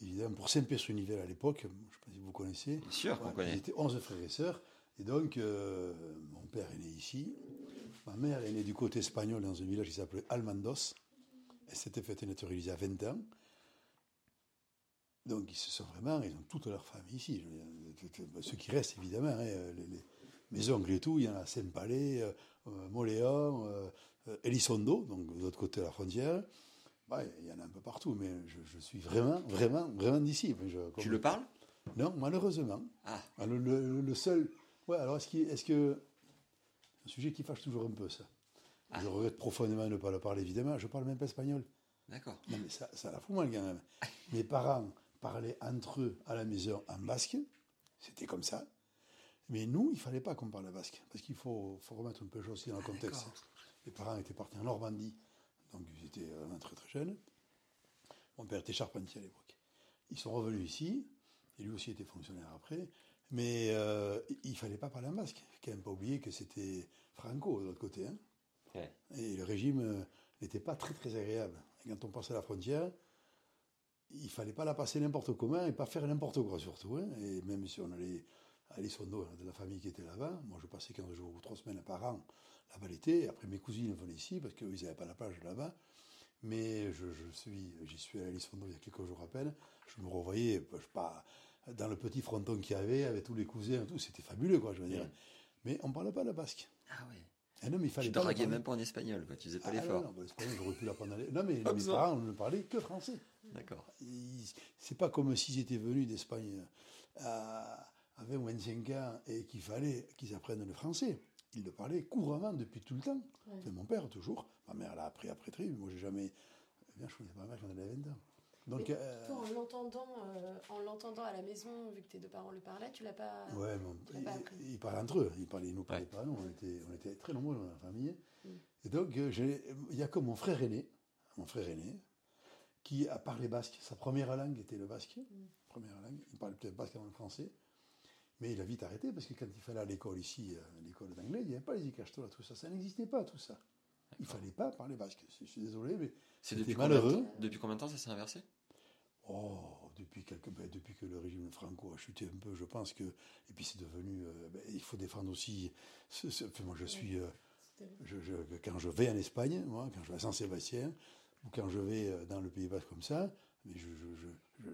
Évidemment, pour Saint-Pé-sur-Nivelle à l'époque, je ne sais pas si vous connaissez. Bien sûr qu'on connaît. Ils étaient 11 frères et sœurs. Et donc, euh, mon père est né ici. Ma mère est née du côté espagnol dans un village qui s'appelait Almandos. Elle s'était fait naturaliser à 20 ans. Donc, ils se sont vraiment, ils ont toute leur famille ici. Ceux qui restent, évidemment, hein, les, les- mes oncles et tout, il y en a à Saint-Palais, euh, euh, Moléon, euh, euh, Elizondo, donc de l'autre côté de la frontière. Ouais, il y en a un peu partout, mais je, je suis vraiment, vraiment, vraiment d'ici. Tu le parles? Non, malheureusement. Ah, Ah, Le, le- le seul. Ouais, alors est-ce, que. Un sujet qui fâche toujours un peu, ça? Je regrette profondément de ne pas le parler, évidemment. Je parle même pas espagnol. d'accord. Non, mais ça, ça la fout mal quand même. Mes parents parlaient entre eux à la maison en basque. C'était comme ça. Mais nous, il fallait pas qu'on parle basque. Parce qu'il faut, faut remettre un peu les choses aussi dans le contexte. Mes parents étaient partis en Normandie. Donc ils étaient vraiment très très jeunes. Mon père était charpentier à l'époque. Ils sont revenus ici. Et lui aussi était fonctionnaire après. Mais euh, il fallait pas parler en basque. Quand même pas oublier que c'était Franco de l'autre côté. hein. Ouais. Et le régime euh, n'était pas très très agréable. Et quand on passait la frontière, il fallait pas la passer n'importe comment et pas faire n'importe quoi surtout. hein. Et même si on allait à a de la famille qui était là-bas, moi je passais 15 jours ou 3 semaines par an là-bas l'été. Après mes cousines venaient ici parce qu'ils n'avaient pas la plage là-bas. Mais je, je suis, j'y suis allé à Elizondo il y a quelques jours à peine. Je me revoyais, je sais pas, dans le petit fronton qu'il y avait, avec tous les cousins et tout. C'était fabuleux, quoi, je veux dire. Mais on ne parlait pas le basque. Ah ouais. Ah non, mais il fallait Tu draguais même pas en espagnol, quoi. Tu faisais pas Ah, l'effort. non, non, bah, l'espagnol, j'aurais pu l'apprendre. Non, mais mes parents ne parlaient que français. D'accord. Ils- C'est pas comme s'ils étaient venus d'Espagne à, à 20 ou 25 ans et qu'il fallait qu'ils apprennent le français. Ils le parlaient couramment depuis tout le temps. Enfin, mon père, toujours. Ma mère l'a appris après très. Moi, j'ai jamais. Eh Bien, je connaissais pas ma mère quand elle avait 20 ans. Donc, Mais euh, toi, en l'entendant, euh, en l'entendant à la maison, vu que tes deux parents le parlaient, tu l'as pas. Ouais, ils, parlaient entre eux, ils, parlaient, ils nous parlaient Ouais. pas, nous, on était, on était très nombreux dans la famille. Mm. Et donc, euh, il y a que mon frère aîné, mon frère aîné, qui a parlé basque. Sa première langue était le basque, Mm. première langue. Il parlait peut-être basque avant le français, mais il a vite arrêté parce que quand il fallait à l'école ici, l'école d'anglais, il n'y avait pas les icachtola, tout ça, ça n'existait pas, tout ça. Il fallait pas parler basque. Je suis désolé, mais C'est c'était depuis combien, de malheureux. temps, depuis combien de temps ça s'est inversé? Oh, depuis, quelques, ben, depuis que le régime Franco a chuté un peu, je pense que. Et puis c'est devenu. euh, ben, il faut défendre aussi. ce- ce- enfin, moi, je suis. euh, je, je- quand je vais en Espagne, moi, quand je vais à Saint-Sébastien, ou quand je vais euh, dans le Pays Basque comme ça, mais je, je, je, je,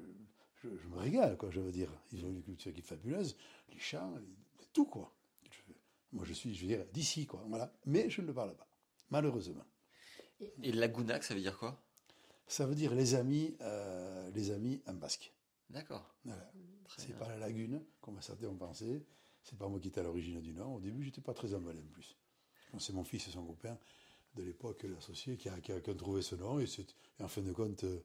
je- je me régale, quoi, je veux dire. Ils ont une culture qui est fabuleuse, les chants, les- tout, quoi. Je- moi, je suis, je veux dire, d'ici, quoi, voilà. Mais je ne le parle pas, malheureusement. Et Laguna, ça veut dire quoi? Ça veut dire les amis, euh, les amis en basque. D'accord. Voilà. C'est pas la lagune, comme certains ont pensé. C'est pas moi qui étais à l'origine du nom. Au début, j'étais pas très emballé en plus. C'est mon fils et son copain de l'époque, l'associé, qui a, qui, a, qui a trouvé ce nom. Et en fin de compte, euh,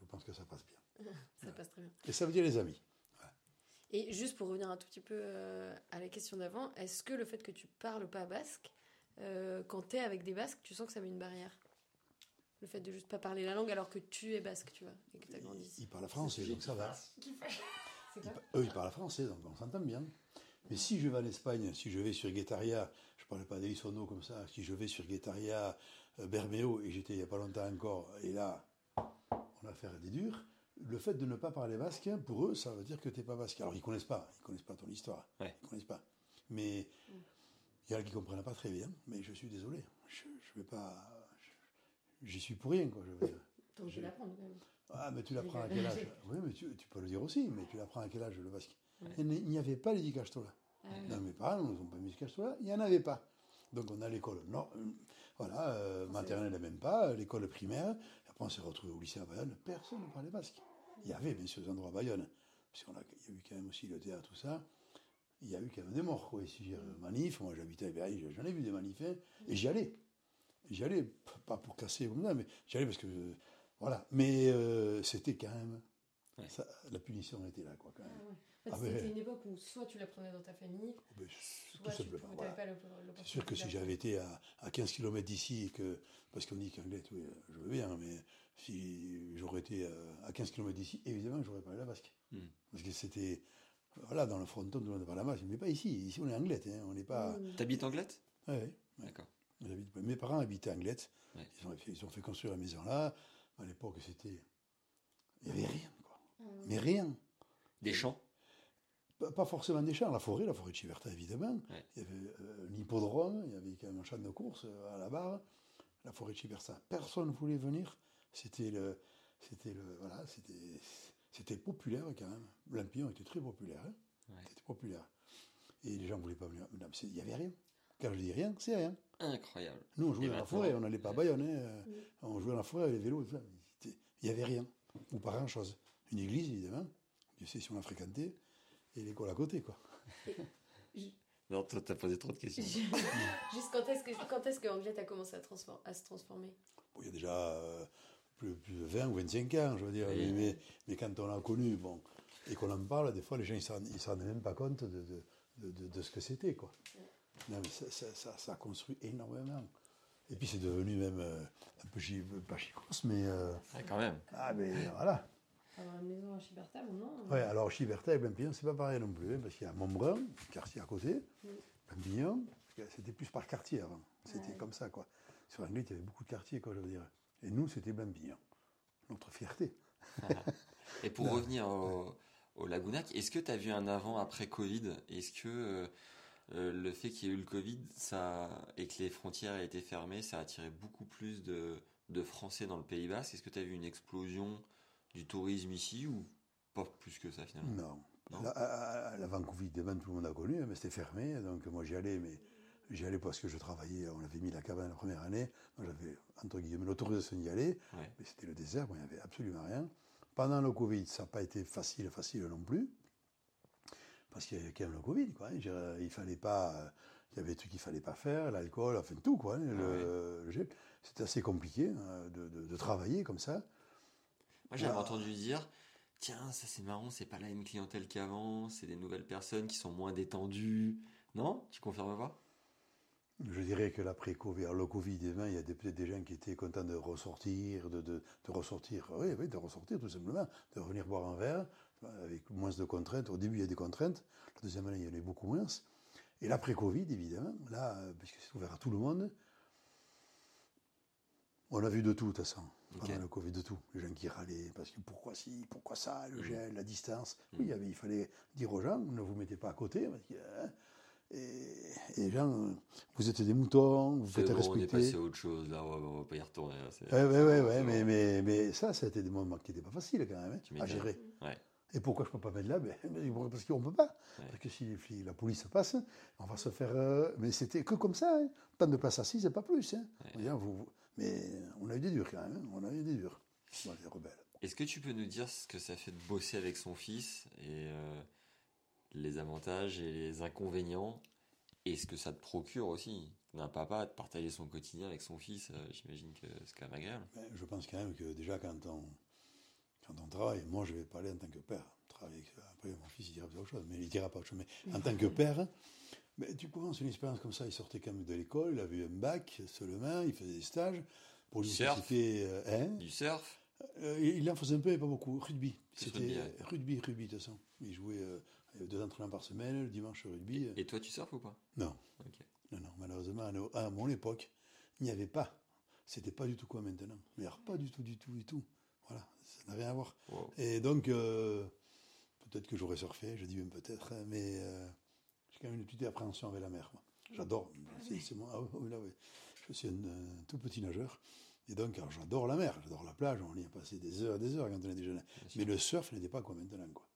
je pense que ça passe bien. Ça passe très bien. Et ça veut dire les amis. Et juste pour revenir un tout petit peu euh, à la question d'avant, est-ce que le fait que tu parles pas basque, euh, quand tu es avec des basques, tu sens que ça met une barrière Le fait de juste pas parler la langue alors que tu es basque, tu vois, et que tu as grandi Ils, ici. ils parlent français, donc ça va. Ils eux, ils parlent français, donc on s'entend bien. Mais si je vais en Espagne, si je vais sur Guetaria, je ne parle pas d'Elisono comme ça, si je vais sur Guetaria, euh, Bermeo, et j'étais il n'y a pas longtemps encore, et là, on a affaire à des durs, le fait de ne pas parler basque, pour eux, ça veut dire que tu n'es pas basque. Alors, ils ne connaissent pas, ils connaissent pas ton histoire. Ouais. Ils ne connaissent pas. Mais il y en a qui ne comprennent pas très bien, mais je suis désolé. Je ne vais pas. je- J'y suis pour rien, quoi, je de l'apprendre quand même. Ah, mais tu l'apprends à quel âge Oui, mais tu, tu peux le dire aussi, mais tu l'apprends à quel âge le basque? Il n'y- Il n'y avait pas les Dikastola. Dans mes parents, nous n'ont pas mis les Dikastola, il n'y en avait pas. Donc on a l'école, non, euh, voilà, euh, maternelle même pas, l'école primaire, et après on s'est retrouvé au lycée à Bayonne, personne ne parlait basque. Il y avait bien sûr des endroits à Bayonne, parce qu'il y a eu quand même aussi le théâtre, tout ça, il y a eu quand même des morts, quoi, ici, euh, manifs, moi j'habitais à Berry, j'en ai vu des manifs, hein, et j'y allais. J'y allais, pas pour casser comme ça, mais j'y allais parce que. euh, voilà. Mais euh, c'était quand même. Ouais. ça- la punition était là, quoi, quand même. En fait, Ah, mais- c'était une époque où soit tu l'apprenais dans ta famille, Mais soit tout tu simplement. n'avais voilà. pas. C'est sûr que si j'avais été à, à 15 km d'ici, que, parce qu'on dit qu'anglais, tout, euh, je veux bien, mais si j'aurais été euh, à 15 km d'ici, évidemment, j'aurais parlé la basque. Hmm. Parce que c'était Voilà, dans le fronton, tout le monde parle à masque. Mais pas ici. Ici, on est anglette. hein, On n'est pas. T'habites Anglette? Ouais, ouais. D'accord. Mes parents habitaient Anglette. Ouais. Ils, ont fait, ils ont fait construire la maison là. À l'époque, c'était. Il n'y avait rien, quoi. Mais rien. Des champs? Pas, pas forcément des champs, la forêt, la forêt de Chiverta, évidemment. Ouais. Il y avait euh, un hippodrome, il y avait quand même un champ de course euh, à la barre. La forêt de Chiverta, personne ne voulait venir. C'était le. C'était le. Voilà, c'était. C'était populaire quand même. Lampion était très populaire. hein. Ouais. C'était populaire. Et les gens ne voulaient pas venir. Il n'y avait rien. Quand je dis rien, c'est rien. Incroyable. Nous, on jouait dans la forêt, on n'allait pas à. Bayonne. hein, euh, On jouait dans la forêt, les vélos, tout ça. C'était- Il n'y avait rien. Ou pas grand-chose. Une église, évidemment. Dieu sait si on l'a fréquenté. Et l'école à côté, quoi. Non, toi, t'as posé trop de questions. Juste quand est-ce que, quand est-ce que Anglette a commencé à se transformer? Bon, il y a déjà euh, plus, plus de 20 ou 25 ans, je veux dire. Oui. Mais, quand on l'a connu, bon, et qu'on en parle, des fois, les gens, ils ne se rendent même pas compte de, de, de- de- de ce que c'était, quoi. Non, mais ça, ça, ça, ça a construit énormément. Et puis, c'est devenu même euh, un peu, chi- pas chicos, mais... euh, Ah, quand même. ah, mais voilà. Avoir une maison à maintenant Ouais, alors Chiberta et Blampignon, c'est pas pareil non plus, hein, parce qu'il y a Montbrun, quartier à côté, que c'était plus par quartier avant. C'était comme ça, quoi. Sur Anglette, il y avait beaucoup de quartiers, quoi, je veux dire. Et nous, c'était Blampignon. Notre fierté. Et pour revenir au, au Lagounac, est-ce que tu as vu un avant-après Covid? Est-ce que euh, euh, le fait qu'il y ait eu le Covid ça, et que les frontières aient été fermées, ça a attiré beaucoup plus de, de Français dans le Pays Basque? Est-ce que tu as vu une explosion du tourisme ici ou pas plus que ça finalement? Non. Non? La- à- à- tout le monde a connu, hein, mais c'était fermé. Donc moi, j'y allais, mais j'y allais parce que je travaillais. On avait mis la cabane la première année. J'avais, entre guillemets, l'autorisation d'y aller. Ouais. Mais c'était le désert, bon, il n'y avait absolument rien. Pendant le Covid, ça n'a pas été facile, facile non plus. Parce qu'il y avait quand même le Covid, quoi. hein. Dirais, Il fallait pas. euh, Il y avait des trucs qu'il fallait pas faire, l'alcool, enfin tout, quoi. hein, le. C'était assez compliqué hein, de, de- de travailler comme ça. Moi j'avais entendu dire tiens, ça c'est marrant, c'est pas la même clientèle qu'avant, c'est des nouvelles personnes qui sont moins détendues. Non? Tu confirmes pas? Je dirais que l'après-Covid, alors le Covid, évidemment, il y a peut-être des gens qui étaient contents de ressortir, de, de, de ressortir, oui, oui, de ressortir tout simplement, de revenir boire un verre, avec moins de contraintes. Au début, il y a des contraintes, la deuxième année, il y en a beaucoup moins. Et l'après-Covid, évidemment, là, puisque c'est ouvert à tout le monde, on a vu de tout, de toute façon, pendant Ok. le Covid, de tout. Les gens qui râlaient, parce que pourquoi si, pourquoi ça, le gel, la distance. Oui, il, y avait- il fallait dire aux gens, ne vous mettez pas à côté, parce que, hein, et, et les gens, vous êtes des moutons, vous faites bon, on est respecter. passé à autre chose, là, on va, pas y retourner. là, c'est- Ouais, mais, mais, mais ça, ça a été des moments qui n'étaient pas faciles quand même, hein, à gérer. Ouais. Et pourquoi je ne peux pas mettre là ben, Parce qu'on ne peut pas. Ouais. Parce que si les flics- la police passe, on va se faire. euh, mais c'était que comme ça. Hein. Tant de places assises, c'est pas plus. Hein. Ah, vous- vous- mais on a eu des durs quand même. hein. On a eu des durs. Bon, les rebelles. Est-ce que tu peux nous dire ce que ça fait de bosser avec son fils et euh, les avantages et les inconvénients et ce que ça te procure aussi d'un papa de partager son quotidien avec son fils euh, J'imagine que c'est quand même agréable. Je pense quand même que déjà, quand on, quand on travaille, moi je vais parler en tant que père. Travailler, après, mon fils, il dira autre chose, mais il dira pas autre chose. Mais en tant que père, mais tu commences une expérience comme ça. Il sortait quand même de l'école, il avait un bac seulement, il faisait des stages. Pour c'était. euh, hein? Du surf Euh, il en faisait un peu, mais pas beaucoup. Rugby. C'était rugby, rugby, de toute façon. Il jouait euh, deux entraînements par semaine, le dimanche rugby. euh. Et toi, tu surfes ou pas? Non, Ok. non, non, malheureusement, à, mon époque, il n'y avait pas. C'était pas du tout quoi maintenant. Mais alors, pas du tout, du tout, du tout. Voilà, ça n'a rien à voir. Wow. Et donc, euh, peut-être que j'aurais surfé, je dis même peut-être, mais euh, j'ai quand même une petite appréhension avec la mer. moi. J'adore. C'est, c'est moi. ah oui, là, oui. Je suis un, un tout petit nageur. Et donc, alors, j'adore la mer, j'adore la plage. On y a passé des heures et des heures quand on était jeune. Mais le surf n'était pas comme maintenant. Quoi.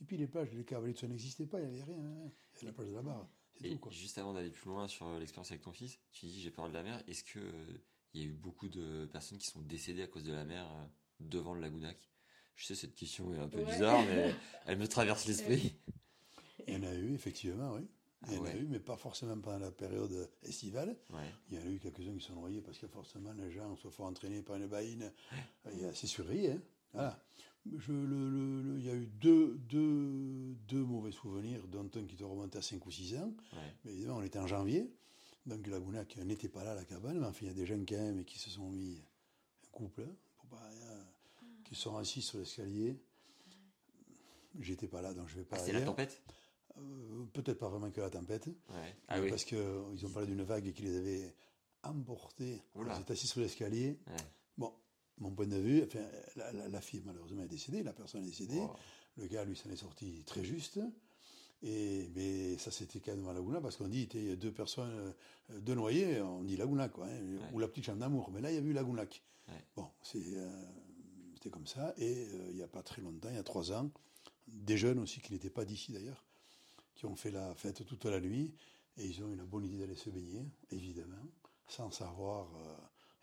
Et puis les plages, les cavaliers, tout ça n'existait pas, il n'y avait rien. hein. Il y avait la plage de la barre. C'est tout. Quoi. juste avant d'aller plus loin sur euh, l'expérience avec ton fils, tu dis j'ai peur de la mer. Est-ce que euh, il y a eu beaucoup de personnes qui sont décédées à cause de la mer euh, devant le Lagounac Je sais cette question est un peu Ouais. bizarre, mais elle me traverse l'esprit. Il y en a eu, effectivement, oui. Il y en Ah a ouais. eu, mais pas forcément pendant la période estivale. Ouais. Il y en a eu quelques-uns qui sont noyés parce que forcément les gens se font entraîner par une baïne. Il y a- C'est surveillé. Hein. Voilà. Je, le, le- le- il y a eu deux, deux, deux mauvais souvenirs, dont un qui te remonte à 5 ou 6 ans. Ouais. Mais évidemment, on était en janvier. Donc la Gounac n'était pas là à la cabane, mais enfin, il y a des gens quand même qui se sont mis, un couple, hein, pour pas rien, qui sont assis sur l'escalier. j'étais pas là, donc je vais pas Ah, c'est la tempête? Euh, Peut-être pas vraiment que la tempête, Ouais. Ah oui. parce qu'ils ont parlé d'une vague qui les avait emportés. Ils étaient assis sur l'escalier. Ouais. Mon point de vue, enfin, la, la- la fille malheureusement est décédée, la personne est décédée. Le gars, lui, s'en est sorti très juste. Et, mais ça, c'était quand même à Laguna, parce qu'on dit il y a deux personnes, euh, deux noyés, on dit Laguna, quoi, hein, ou la petite chambre d'amour. Mais là, il y a eu Lagunac. Ouais. Bon, c'est, euh, c'était comme ça. Et euh, il n'y a pas très longtemps, il y a trois ans, des jeunes aussi qui n'étaient pas d'ici d'ailleurs, qui ont fait la fête toute la nuit. Et ils ont eu la bonne idée d'aller se baigner, évidemment, sans savoir.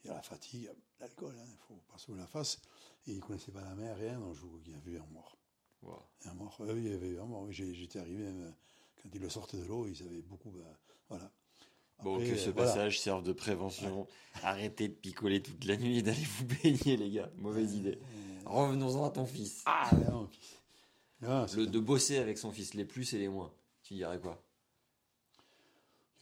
Il y a la fatigue, il l'alcool, hein, il faut pas se la face. Et ils ne connaissaient pas la mer, rien, donc il y a vu un mort. Wow. Un mort. Euh, il y avait eu un mort. J'étais arrivé même, euh, quand ils le sortaient de l'eau, ils avaient beaucoup. bah, voilà. Bon, que ce euh, voilà. passage serve de prévention. Arrêtez de picoler toute la nuit et d'aller vous baigner, les gars. Mauvaise idée. Revenons-en à ton fils. Ah, non, puis- non, c'est Le, de bosser avec son fils, les plus et les moins. Tu dirais quoi?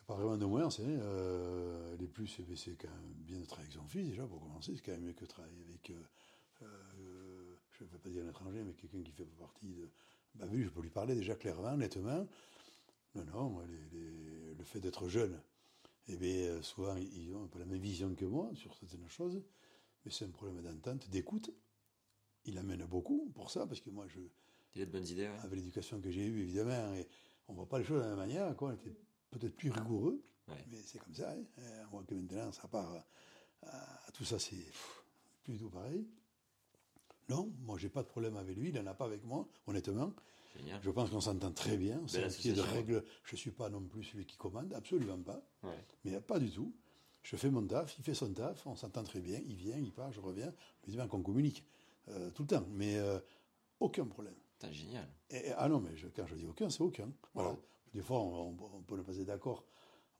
Pas vraiment de moyens, c'est euh, les plus, c'est quand même bien de travailler avec son fils, déjà, pour commencer, c'est quand même mieux que de travailler avec, euh, euh, je ne vais pas dire un étranger, mais quelqu'un qui fait partie de... Bah oui, je peux lui parler déjà clairement, nettement. Non, non, moi, les- les- le fait d'être jeune, eh bien, souvent, ils ont un peu la même vision que moi sur certaines choses, mais c'est un problème d'entente, d'écoute. Il amène beaucoup pour ça, parce que moi, je, Il a de bonnes idées, ouais. avec l'éducation que j'ai eue, évidemment, et on ne voit pas les choses de la même manière, quoi. on était peut-être plus rigoureux, Ouais. mais c'est comme ça. hein. Euh, On voit que maintenant, ça part à, à tout ça, c'est plus du tout pareil. Non, moi, j'ai pas de problème avec lui, il n'en a pas avec moi, honnêtement. Génial. Je pense qu'on s'entend très bien. C'est un pied de règle. Je ne suis pas non plus celui qui commande, absolument pas. Ouais. Mais pas du tout. Je fais mon taf, il fait son taf, on s'entend très bien, il vient, il part, je reviens. Évidemment qu'on communique euh, tout le temps, mais euh, aucun problème. Putain, génial. Et- ah non, mais je- quand je dis aucun, c'est aucun. Voilà. Wow. Des fois, on, peut ne pas être d'accord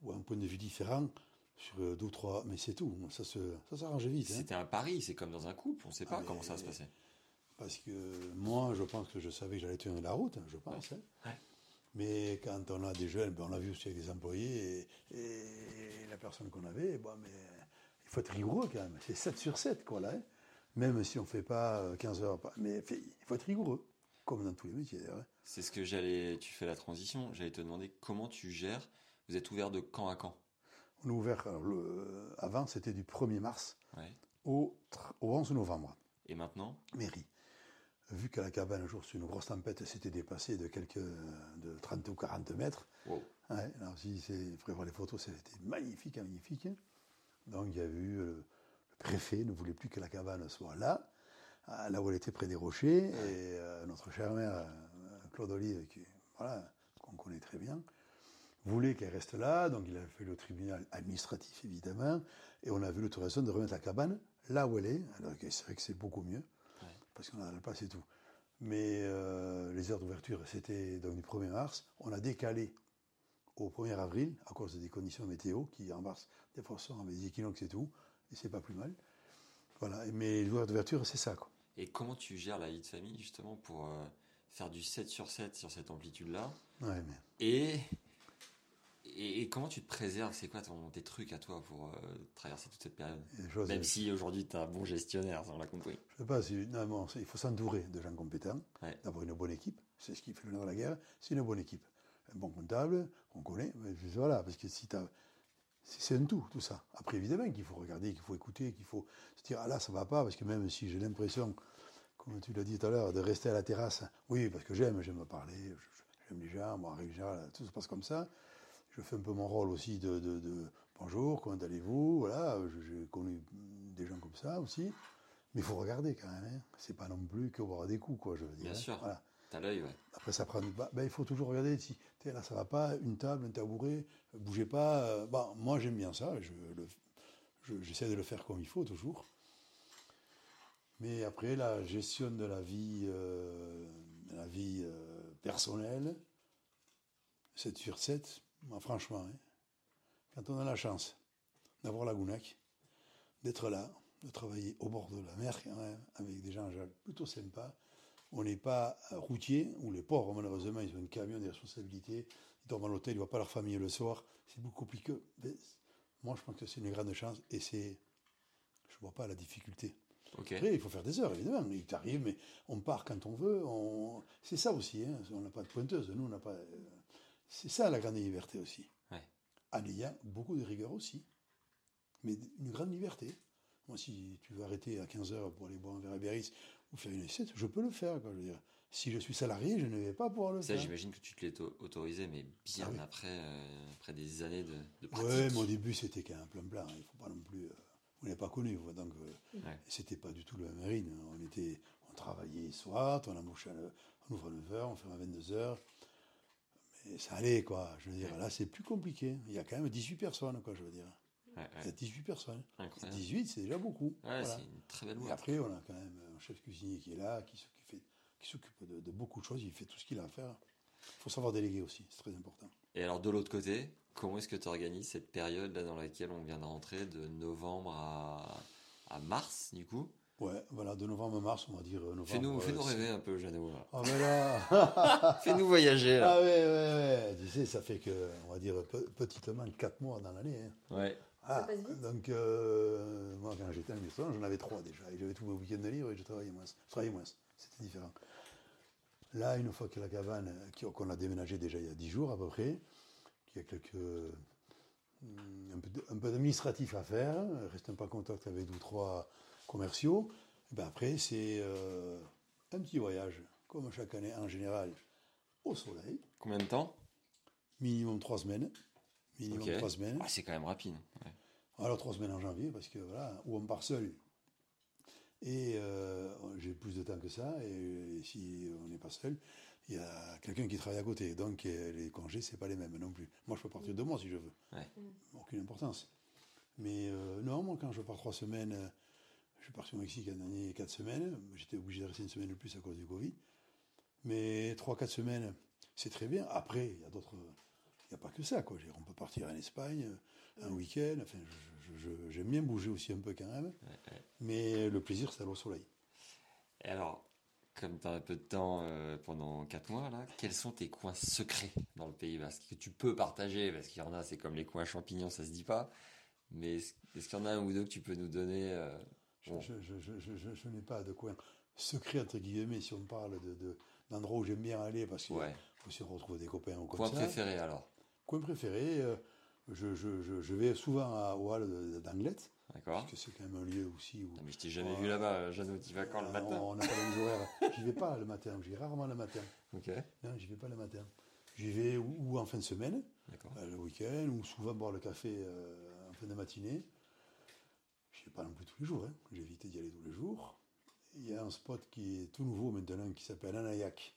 ou un point de vue différent sur euh, deux ou trois, mais c'est tout. Ça se, ça s'arrange vite. hein. C'était un pari, c'est comme dans un couple, on sait pas Ah, comment ça va se passer. Parce que moi, je pense que je savais que j'allais tenir la route, hein, je pense. hein. Ouais. Mais quand on a des jeunes, ben, on l'a vu aussi avec des employés, et, et la personne qu'on avait, bon, mais il faut être rigoureux quand même. C'est 7 sur 7, quoi, là. hein. Même si on ne fait pas euh, 15 heures, par- mais il faut être rigoureux, comme dans tous les métiers, d'ailleurs. hein. C'est ce que j'allais. Tu fais la transition. J'allais te demander comment tu gères. Vous êtes ouvert de quand à quand? On a ouvert, alors, le- avant, c'était du 1er mars Ouais. au, tr- au 11 novembre, Et maintenant? Mairie. Vu qu'à la cabane, un jour, sur une grosse tempête, s'était dépassé de quelques de 30 ou 40 mètres. Wow. Ouais, là aussi, c'est- il faudrait voir les photos, c'était magnifique, magnifique. Donc il y a eu, euh, le préfet ne voulait plus que la cabane soit là, là où elle était près des rochers, et euh, notre chère mère, euh, Claude Olive, qui, voilà, qu'on connaît très bien, voulait qu'elle reste là, donc il a fait le tribunal administratif évidemment, et on a vu l'autorisation de remettre la cabane là où elle est, alors c'est vrai que c'est beaucoup mieux, parce qu'on a la place et tout. Mais euh, les heures d'ouverture, c'était donc du 1er mars, on a décalé au 1er avril, à cause des conditions météo qui embrassent des poissons avec des équinoxes et tout, et c'est pas plus mal. Voilà, mais les heures d'ouverture, c'est ça, quoi. Et comment tu gères la vie de famille, justement, pour euh, faire du 7 sur 7 sur cette amplitude-là Ouais, mais et, et, et comment tu te préserves? C'est quoi ton, tes trucs à toi pour euh, traverser toute cette période? Même si aujourd'hui tu es un bon gestionnaire, ça on l'a compris. je sais pas, si, non, bon, c'est- il faut s'entourer de gens compétents, Ouais. d'avoir une bonne équipe, c'est ce qui fait l'honneur de la guerre, c'est une bonne équipe. Un bon comptable, qu'on connaît, mais voilà, parce que si tu c'est c'est un tout, tout ça. Après, évidemment qu'il faut regarder, qu'il faut écouter, qu'il faut se dire, ah là, ça va pas, parce que même si j'ai l'impression, comme tu l'as dit tout à l'heure, de rester à la terrasse, oui, parce que j'aime, j'aime parler, j'aime les gens, moi, en règle générale, tout se passe comme ça. Je fais un peu mon rôle aussi de, de- de bonjour, comment allez-vous, voilà, j'ai connu des gens comme ça aussi. Mais il faut regarder quand même, hein. c'est pas non plus que boire des coups, quoi, je veux dire. Bien hein. sûr. Voilà. T'as l'œil, ouais. Après, ça prend du bas. Ben, il faut toujours regarder si là, ça va pas, une table, un tabouret, bougez pas. bon, moi, j'aime bien ça. Je J'essaie de le faire comme il faut, toujours. Mais après, la gestion de la vie, euh, la vie euh, personnelle, 7 sur 7, moi, franchement, hein, quand on a la chance d'avoir la Gounac, d'être là, de travailler au bord de la mer, quand même, avec des gens plutôt sympas, on n'est pas routier, où les pauvres, malheureusement, ils ont un camion, des responsabilités, ils dorment à l'hôtel, ils ne voient pas leur famille le soir, c'est beaucoup compliqué. Mais moi, je pense que c'est une grande chance et c'est. Je ne vois pas la difficulté. Ok. Après, il faut faire des heures, évidemment. Mais tu arrives, mais on part quand on veut. On... C'est ça aussi. Hein. On n'a pas de pointeuse. Nous, on n'a pas. C'est ça la grande liberté aussi. Ouais. En ayant beaucoup de rigueur aussi. Mais une grande liberté. Moi, si tu veux arrêter à 15h pour aller boire un verre à Biarritz ou faire une assiette, je peux le faire. Quoi. Je veux dire, si je suis salarié, je ne vais pas pouvoir le Ça, faire. j'imagine que tu te l'es auto- autorisé, mais bien Ah oui. après, euh, après des années de, de pratique. Ouais, mais au début, c'était qu'un plan-plan. Il faut pas non plus. euh, vous n'avez pas connu, vous, donc euh, Ouais. c'était pas du tout le même marine. On était, on travaillait soir, on embauchait, on ouvre à 9h, on ferme à 22h. Mais ça allait, quoi. Je veux dire, là, c'est plus compliqué. Il y a quand même 18 personnes, quoi, je veux dire. Ouais, Il y a ouais. 18 personnes. Incroyable. 18, c'est déjà beaucoup. Ouais, Voilà. c'est une très belle Et boîte. après, on a quand même chef cuisinier qui est là, qui s'occupe, qui s'occupe de, de beaucoup de choses. Il fait tout ce qu'il a à faire. Il faut savoir déléguer aussi, c'est très important. Et alors, de l'autre côté, comment est-ce que tu organises cette période là dans laquelle on vient de rentrer de novembre à, à mars, du coup? Ouais, voilà, de novembre à mars, on va dire euh, novembre. Fais-nous euh, fais-nous c'est- rêver un peu, Jeannot. Ah, mais là. Fais-nous voyager, là. Ah ouais, ouais, ouais. Tu sais, ça fait que, on va dire, pe- petitement 4 mois dans l'année. hein. Ouais. Ah, passe vite. donc, euh, moi, quand j'étais en restaurant, j'en avais 3 déjà. Et j'avais tous mes week-ends de libre et je travaillais moins. Je travaillais moins. C'était différent. Là, une fois que la cabane, qu'on a déménagé déjà il y a 10 jours à peu près, qu'il y a quelques. hum, un peu, un d'administratif à faire, reste pas en contact avec deux ou trois commerciaux. Et ben après, c'est euh, un petit voyage, comme chaque année en général, au soleil. Combien de temps? Minimum trois semaines. Minimum trois semaines. Ah, C'est quand même rapide. Ouais. Alors trois semaines en janvier, parce que voilà, où on part seul. Et euh, j'ai plus de temps que ça, et si on n'est pas seul, il y a quelqu'un qui travaille à côté. Donc euh, les congés, c'est pas les mêmes non plus. Moi, je peux partir deux mois si je veux. Ouais. Aucune importance. Mais euh, non, moi, quand je pars trois semaines, je suis parti au Mexique un année quatre semaines. J'étais obligé de rester une semaine de plus à cause du Covid. Mais trois, quatre semaines, c'est très bien. Après, il y a d'autres. Il n'y a pas que ça, quoi. On peut partir en Espagne, euh, un week-end. Enfin, j'aime bien bouger aussi un peu quand même. Mais le plaisir, c'est d'aller au soleil. Et alors, comme tu as un peu de temps euh, pendant 4 mois, là, quels sont tes coins secrets dans le Pays Basque que tu peux partager? Parce qu'il y en a, c'est comme les coins champignons, ça se dit pas. Mais est-ce qu'il y en a un ou deux que tu peux nous donner euh, Je, bon, je, je, je, je- je- je n'ai pas de coin secret, entre guillemets, si on parle de, de- d'endroits où j'aime bien aller, parce que Ouais. aussi on retrouve des copains ou comme Coin ça. préféré alors Coin préféré, euh, je, je, je, je vais souvent à, au hall de- d'Anglette, D'accord parce que c'est quand même un lieu aussi où... Non, mais je t'ai jamais vu là-bas, Jeannot, tu vas quand le Euh, matin On n'a pas les horaires. J'y vais pas le matin, j'y vais rarement le matin. Ok, Non, j'y vais pas le matin. J'y vais ou, ou en fin de semaine, euh, le week-end, ou souvent boire le café euh, en fin de matinée. Je vais pas non plus tous les jours, hein. j'ai évité d'y aller tous les jours. Il y a un spot qui est tout nouveau maintenant, qui s'appelle Anayak,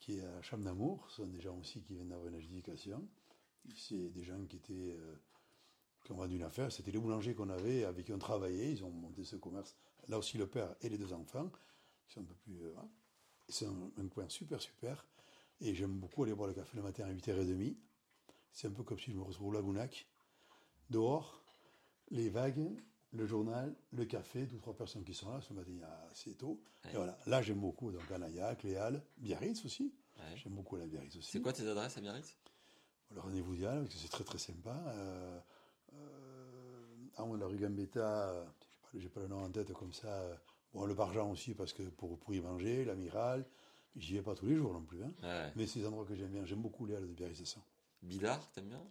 qui est à Chambre d'Amour. Ce sont des gens aussi qui viennent d'avoir une adjudication. C'est des gens qui étaient... euh, qui ont vendu une affaire. C'était les boulangers qu'on avait, avec qui on travaillait. Ils ont monté ce commerce. Là aussi, le père et les deux enfants, qui sont un peu plus... euh, voilà. Et C'est un, un coin super, super. Et j'aime beaucoup aller boire le café le matin à 8h30. C'est un peu comme si je me retrouve au Lagounac. Dehors, les vagues, le journal, le café, deux, trois personnes qui sont là. Ce matin, assez tôt. Ouais. Et voilà. Là, j'aime beaucoup. Donc, Anayak, les Halles, Biarritz aussi. Ouais. J'aime beaucoup la Biarritz aussi. C'est quoi tes adresses à Biarritz? Le rendez-vous d'Yann, parce que c'est très très sympa. Euh, euh, haut de la rue Gambetta, j'ai pas, pas le nom en tête comme ça. Bon, le Barjan aussi, parce que pour, pour y manger, l'Amiral. J'y vais pas tous les jours non plus. Hein. Ouais. Mais c'est des endroits que j'aime bien. J'aime beaucoup les halles de Biarritz, c'est ça. Bidart, t'aimes bien?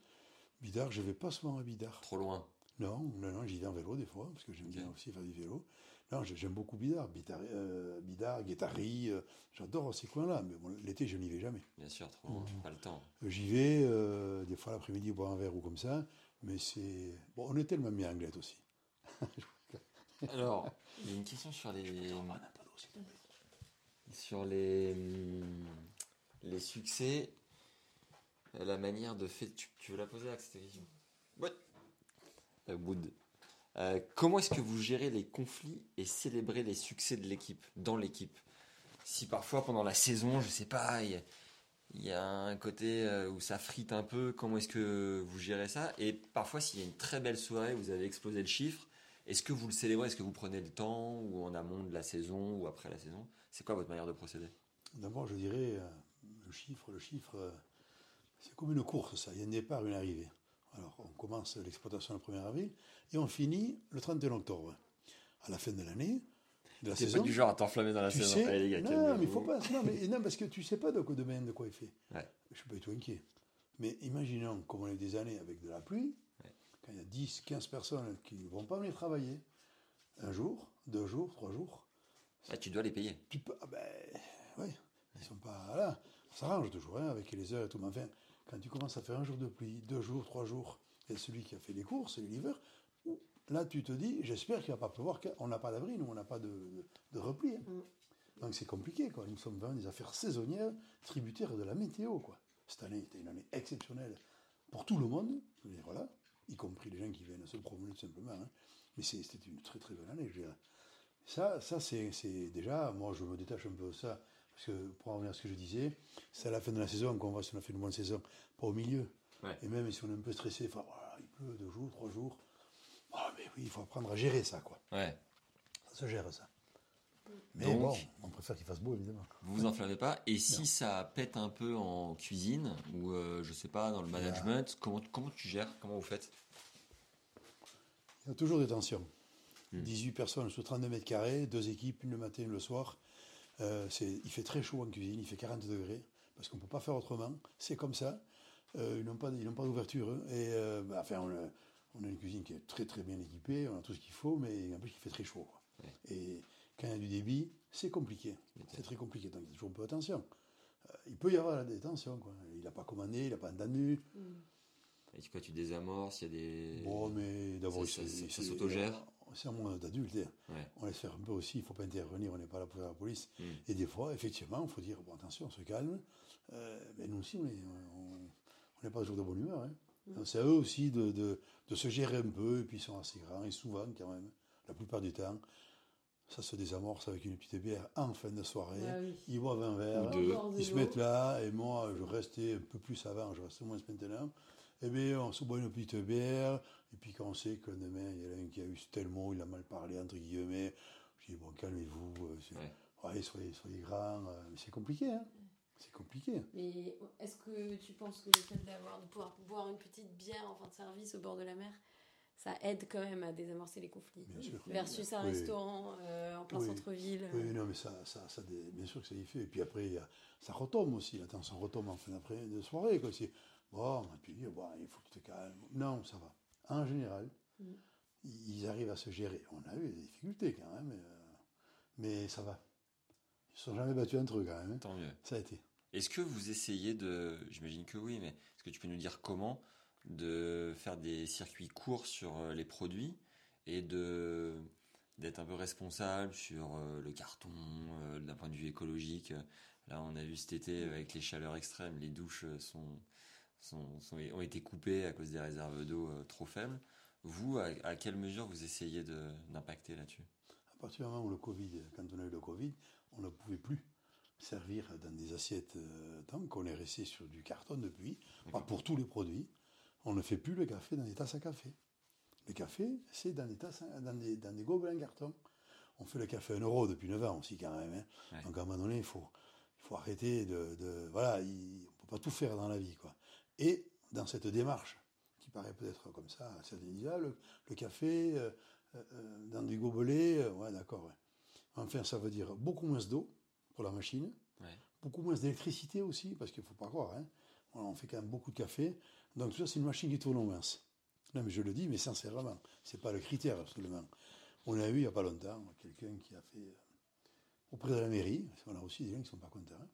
Bidart, je vais pas souvent à Bidart. Trop loin? Non, non, non, j'y vais en vélo des fois, parce que j'aime bien aussi faire du vélo. Non, j'ai- j'aime beaucoup Bidart. Bidart, euh, Guétari, euh, j'adore ces coins-là. Mais bon, l'été, je n'y vais jamais. Bien sûr, trop loin. Pas le temps. J'y vais, euh, des fois l'après-midi, boire un verre ou comme ça, mais c'est... Bon, on est tellement à Anglette aussi. Alors, il y a une question sur les. Sur les. hum, Les succès. euh, La manière de faire. Tu, tu veux la poser, Axe, cette question? Ouais. Euh, Wood. Euh, comment est-ce que vous gérez les conflits et célébrez les succès de l'équipe, dans l'équipe? Si parfois pendant la saison, je sais pas, il y a, un côté euh, où ça frite un peu, comment est-ce que vous gérez ça? Et parfois, s'il y a une très belle soirée, vous avez explosé le chiffre, est-ce que vous le célébrez? Est-ce que vous prenez le temps ou en amont de la saison ou après la saison? C'est quoi votre manière de procéder? D'abord, je dirais, euh, le chiffre, le chiffre, c'est comme une course, ça. Il y a un départ, une arrivée. Alors, on commence l'exploitation le 1er avril et on finit le 31 octobre. À la fin de l'année, de la pas du genre à t'enflammer dans la saison. sais, Allez, les gars, non, mais il faut pas. Non, mais, non, parce que tu sais pas de quoi demain, de quoi il fait. Ouais. Je suis pas du tout inquiet. Mais imaginons, comme on eu des années avec de la pluie, Ouais. quand il y a 10, 15 personnes qui ne vont pas venir travailler, un jour, deux jours, trois jours, Ah, tu dois les payer. tu peux. Ah ben, oui, ils sont pas là. On s'arrange toujours hein, avec les heures et tout. Mais enfin, quand tu commences à faire un jour de pluie, deux jours, trois jours, et celui qui a fait les courses, ouh, là tu te dis, j'espère qu'il va pas pleuvoir. On n'a pas d'abri, nous, on n'a pas de, de- de repli. hein. Donc c'est compliqué, quoi. Nous sommes vraiment des affaires saisonnières, tributaires de la météo, quoi. Cette année était une année exceptionnelle pour tout le monde, je veux dire, voilà, y compris les gens qui viennent se promener tout simplement. hein. Mais c'était une très très bonne année, je. Ça, ça c'est déjà, moi je me détache un peu de ça, parce que pour en revenir à ce que je disais, c'est à la fin de la saison qu'on voit si on a fait une bonne saison, pas au milieu. Ouais. Et même si on est un peu stressé, enfin voilà, il pleut deux jours, trois jours, ah mais oui, il faut apprendre à gérer ça, quoi. Ouais. Ça se gère ça. Mais Donc- bon, on préfère qu'il fasse beau, évidemment. Vous vous enflammez pas. Et si ça pète un peu en cuisine ou euh, je sais pas dans le management, comment comment tu gères? Comment vous faites? Il y a toujours des tensions. Hmm. 18 personnes sur 32 mètres carrés, deux équipes, une le matin, une le soir. Euh, il fait très chaud en cuisine, il fait 40 degrés, parce qu'on ne peut pas faire autrement. C'est comme ça. Euh, ils n'ont pas, d'ouverture. Et euh, bah, enfin, on a, on a une cuisine qui est très très bien équipée, on a tout ce qu'il faut, mais en plus il fait très chaud. quoi. Et quand il y a du débit, c'est compliqué. C'est très compliqué, donc il y a toujours un peu attention. Il peut y avoir des tensions. Quoi. Il n'a pas commandé, il n'a pas entendu. Et quoi, tu désamorces Il y a des. Bon, mais d'abord, Ça- ça- ça s'autogère C'est un monde d'adulte. hein. Ouais. On laisse faire un peu aussi, il ne faut pas intervenir, on n'est pas là pour faire la police. Mm. Et des fois, effectivement, il faut dire, bon, attention, on se calme. Euh, mais nous aussi, on n'est on, on n'est pas toujours de bonne humeur. hein. Donc, C'est à eux aussi de, de- de se gérer un peu, et puis ils sont assez grands, et souvent, quand même, la plupart du temps, ça se désamorce avec une petite bière en fin de soirée. Ah oui. Ils boivent un verre, de ils se mettent là, et moi, je restais un peu plus avant, je reste moins maintenant. Eh bien, on se boit une petite bière, et puis quand on sait que le lendemain, il y en a un qui a eu tel mot, il a mal parlé, entre guillemets, je dis, bon, calmez-vous, euh, Ouais. ouais, soyez, soyez grands, euh, mais c'est compliqué, hein. C'est compliqué. Mais est-ce que tu penses que le fait d'avoir de pouvoir boire une petite bière en fin de service au bord de la mer, ça aide quand même à désamorcer les conflits Bien sûr. Versus un Oui. restaurant euh, en plein Oui. centre-ville. Oui, non, mais ça, ça, bien sûr que ça y fait. Et puis après, il y a- ça retombe aussi. La tension retombe en fin d'après de soirée. Quoi. C'est, bon, et puis, bon, il faut que tu te calmes. Non, ça va. En général, Mm. ils arrivent à se gérer. On a eu des difficultés quand même, euh, mais ça va. Ils ne se sont jamais battus entre eux quand même. hein. Tant mieux. Ça a été. Est-ce que vous essayez de, j'imagine que oui, mais est-ce que tu peux nous dire comment de faire des circuits courts sur euh, les produits et de d'être un peu responsable sur euh, le carton d'un point de vue écologique? Là, on a vu cet été avec les chaleurs extrêmes, les douches sont, sont, sont- ont été coupées à cause des réserves d'eau euh, trop faibles. Vous, à, à quelle mesure vous essayez d'impacter là-dessus? À partir du moment où le Covid, quand on a eu le Covid, on ne pouvait plus servir dans des assiettes euh, tant qu'on est resté sur du carton depuis, pas pour tous les produits. On ne fait plus le café dans des tasses à café. Le café, c'est dans des tasses, dans des, dans des gobelets en carton. On fait le café à 1 euro depuis 9 ans aussi quand même. hein. Ouais. Donc à un moment donné, il faut, il faut arrêter de... de- voilà, il- on ne peut pas tout faire dans la vie. Quoi. Et dans cette démarche, qui paraît peut-être comme ça, à certains disent, ah, le, le café euh, euh, euh, dans des gobelets, euh, ouais d'accord. ouais. Enfin, ça veut dire beaucoup moins d'eau pour la machine, Ouais. beaucoup moins d'électricité aussi, parce qu'il ne faut pas croire, hein. on fait quand même beaucoup de café. Donc tout ça, c'est une machine qui tourne au mince. Non, mais je le dis, mais sincèrement, ce n'est pas le critère absolument. On a eu il n'y a pas longtemps quelqu'un qui a fait auprès de la mairie, parce qu'on a aussi des gens qui ne sont pas contents, hein.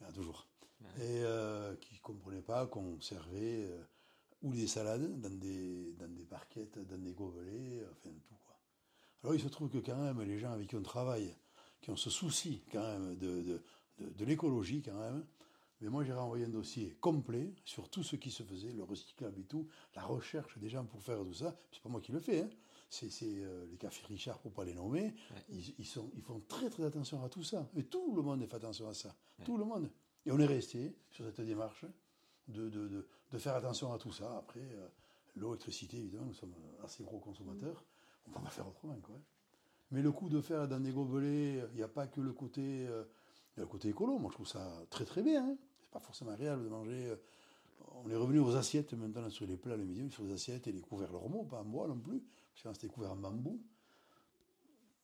il y en a toujours, et euh, qui ne comprenaient pas qu'on servait euh, ou des salades dans des, dans des barquettes, dans des gobelets, enfin tout quoi. Alors il se trouve que quand même les gens avec qui on travaille, qui ont ce souci quand même de, de, de, de l'écologie quand même, mais moi j'ai renvoyé un dossier complet sur tout ce qui se faisait, le recyclable et tout, la recherche des gens pour faire tout ça, c'est pas moi qui le fais, hein. c'est c'est, euh, les cafés Richard pour pas les nommer, ils, ils, sont, ils font très très attention à tout ça, et tout le monde fait attention à ça, tout le monde. Et on est resté sur cette démarche de, de, de, de faire attention à tout ça. Après, l'eau, l'électricité, évidemment, nous sommes assez gros consommateurs. On ne va pas faire autrement, quoi. Mais le coup de faire dans des gobelets, il n'y a pas que le côté, euh, le côté écolo. Moi, je trouve ça très très bien. Hein. C'est pas forcément agréable de manger. euh, on est revenu aux assiettes maintenant sur les plats le midi, sur les assiettes et les couverts normaux, pas en bois non plus. Parce que c'était couvert en bambou.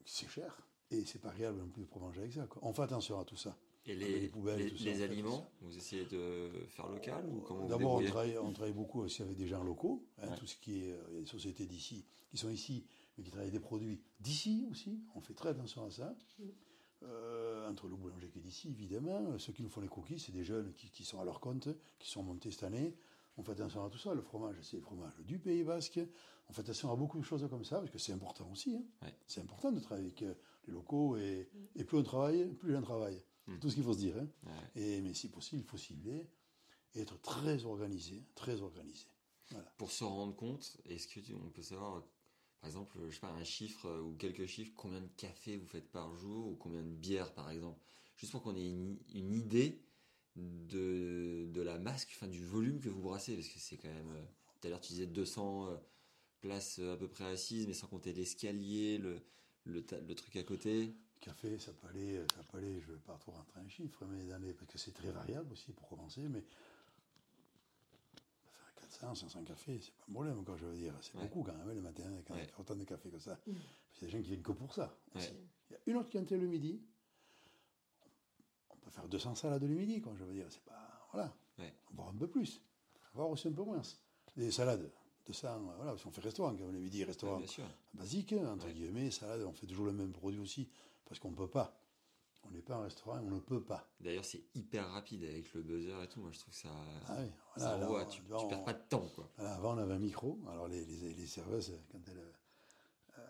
C'est cher. Et c'est pas agréable non plus pour manger avec ça. quoi. On fait attention à tout ça. Et les, les poubelles, les- tout ça, les fait aliments, vous essayez de faire local ou comment vous D'abord, on travaille, on travaille beaucoup aussi avec des gens locaux. hein, Ouais. Tout ce qui est, euh, il y a des sociétés d'ici qui sont ici, mais qui travaillent des produits d'ici aussi. On fait très attention à ça. Euh, entre le boulanger qui est d'ici, évidemment. Ceux qui nous font les cookies, c'est des jeunes qui, qui sont à leur compte, qui sont montés cette année. On fait attention à tout ça. Le fromage, c'est le fromage du Pays Basque. On fait attention à beaucoup de choses comme ça, parce que c'est important aussi. hein. Ouais. C'est important de travailler avec euh, les locaux, et, et plus on travaille, plus on travaille. C'est tout ce qu'il faut se dire. hein. Ouais. Et, mais si possible, il faut cibler et être très organisé, très organisé. Voilà. Pour se rendre compte, est-ce que tu- on peut savoir, par exemple, je sais pas, un chiffre euh, ou quelques chiffres, combien de café vous faites par jour ou combien de bières par exemple? Juste pour qu'on ait une, une idée de, de la masse, enfin du volume que vous brassez, parce que c'est quand même. euh, Tout à l'heure, tu disais 200 euh, places à peu près assises, mais sans compter l'escalier, le, le truc à côté. Café, ça peut aller, ça peut aller, je ne vais pas trop rentrer en chiffres, mais dans les- parce que c'est très variable aussi pour commencer, mais on faire 400, 500 cafés, c'est pas un problème, quand je veux dire. C'est Ouais. beaucoup quand même le matin, quand Ouais. il y a autant de café que ça. Il y a des gens qui viennent que pour ça. Ouais. Il y a une autre clientèle le midi. On peut faire 200 salades le midi, quand je veux dire. C'est pas. Voilà. Ouais. Voire un peu plus. Voire aussi un peu moins. Des salades. 200, voilà, parce qu'on fait restaurant, quand le midi, Ouais, restaurant basique, entre Ouais. guillemets, salade, on fait toujours le même produit aussi, parce qu'on ne peut pas. On n'est pas un restaurant, on ne peut pas. D'ailleurs, c'est hyper rapide avec le buzzer et tout. Moi, je trouve que ça. Ah oui, voilà, tu, tu perds pas de temps, quoi. Voilà, avant, on avait un micro. Alors, les, les, les serveuses, quand elles, euh,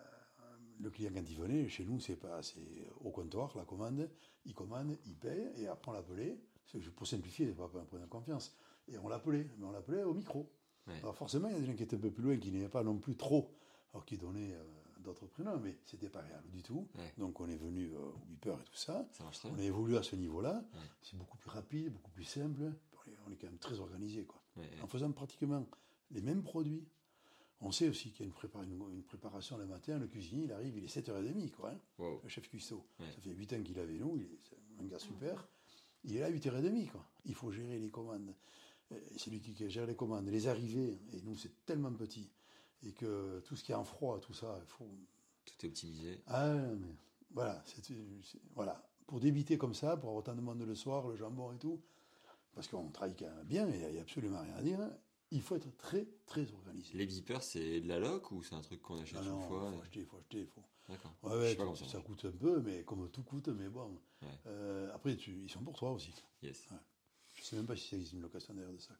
le client, quand il venait, chez nous, c'est pas, c'est au comptoir, la commande, il commande, il paye, et après, on l'appelait. C'est pour simplifier, c'est pas pour prendre confiance. Et on l'appelait, mais on l'appelait au micro. Ouais. Alors, forcément, il y a des gens qui étaient un peu plus loin, qui n'aimaient pas non plus trop, alors qui donnaient euh, d'autres prénoms, mais c'était pas réel du tout. Ouais. Donc, on est venu euh, au beeper et tout ça. On a évolué à ce niveau-là. Ouais. C'est beaucoup plus rapide, beaucoup plus simple. On est- quand même très organisé, quoi. En faisant pratiquement les mêmes produits. On sait aussi qu'il y a une, prépa- une- une préparation le matin. Le cuisinier, il arrive, il est 7h30, quoi. hein, Wow. le chef cuistot. Ça fait 8 ans qu'il est avec nous. Il est un gars super. Il est là à 8h30, quoi. Il faut gérer les commandes. Euh, C'est lui qui gère les commandes, les arrivées. Et nous, c'est tellement petit. Et que tout ce qui est en froid, tout ça, il faut, Tout est optimisé. ah, mais voilà, c'est, voilà. Pour débiter comme ça, pour avoir autant de monde le soir, le jambon et tout, parce qu'on travaille quand même bien, et il n'y a absolument rien à dire, hein, il faut être très, très organisé. Les beepers, c'est de la loc ou c'est un truc qu'on achète Ah une non, fois il faut acheter, il faut acheter, il faut... D'accord. Ouais, ouais, ça, coûte un peu, mais comme tout coûte, mais bon. Ouais. Euh, après, tu, ils sont pour toi aussi. Yes. Je sais même pas si ça existe une location derrière de ça.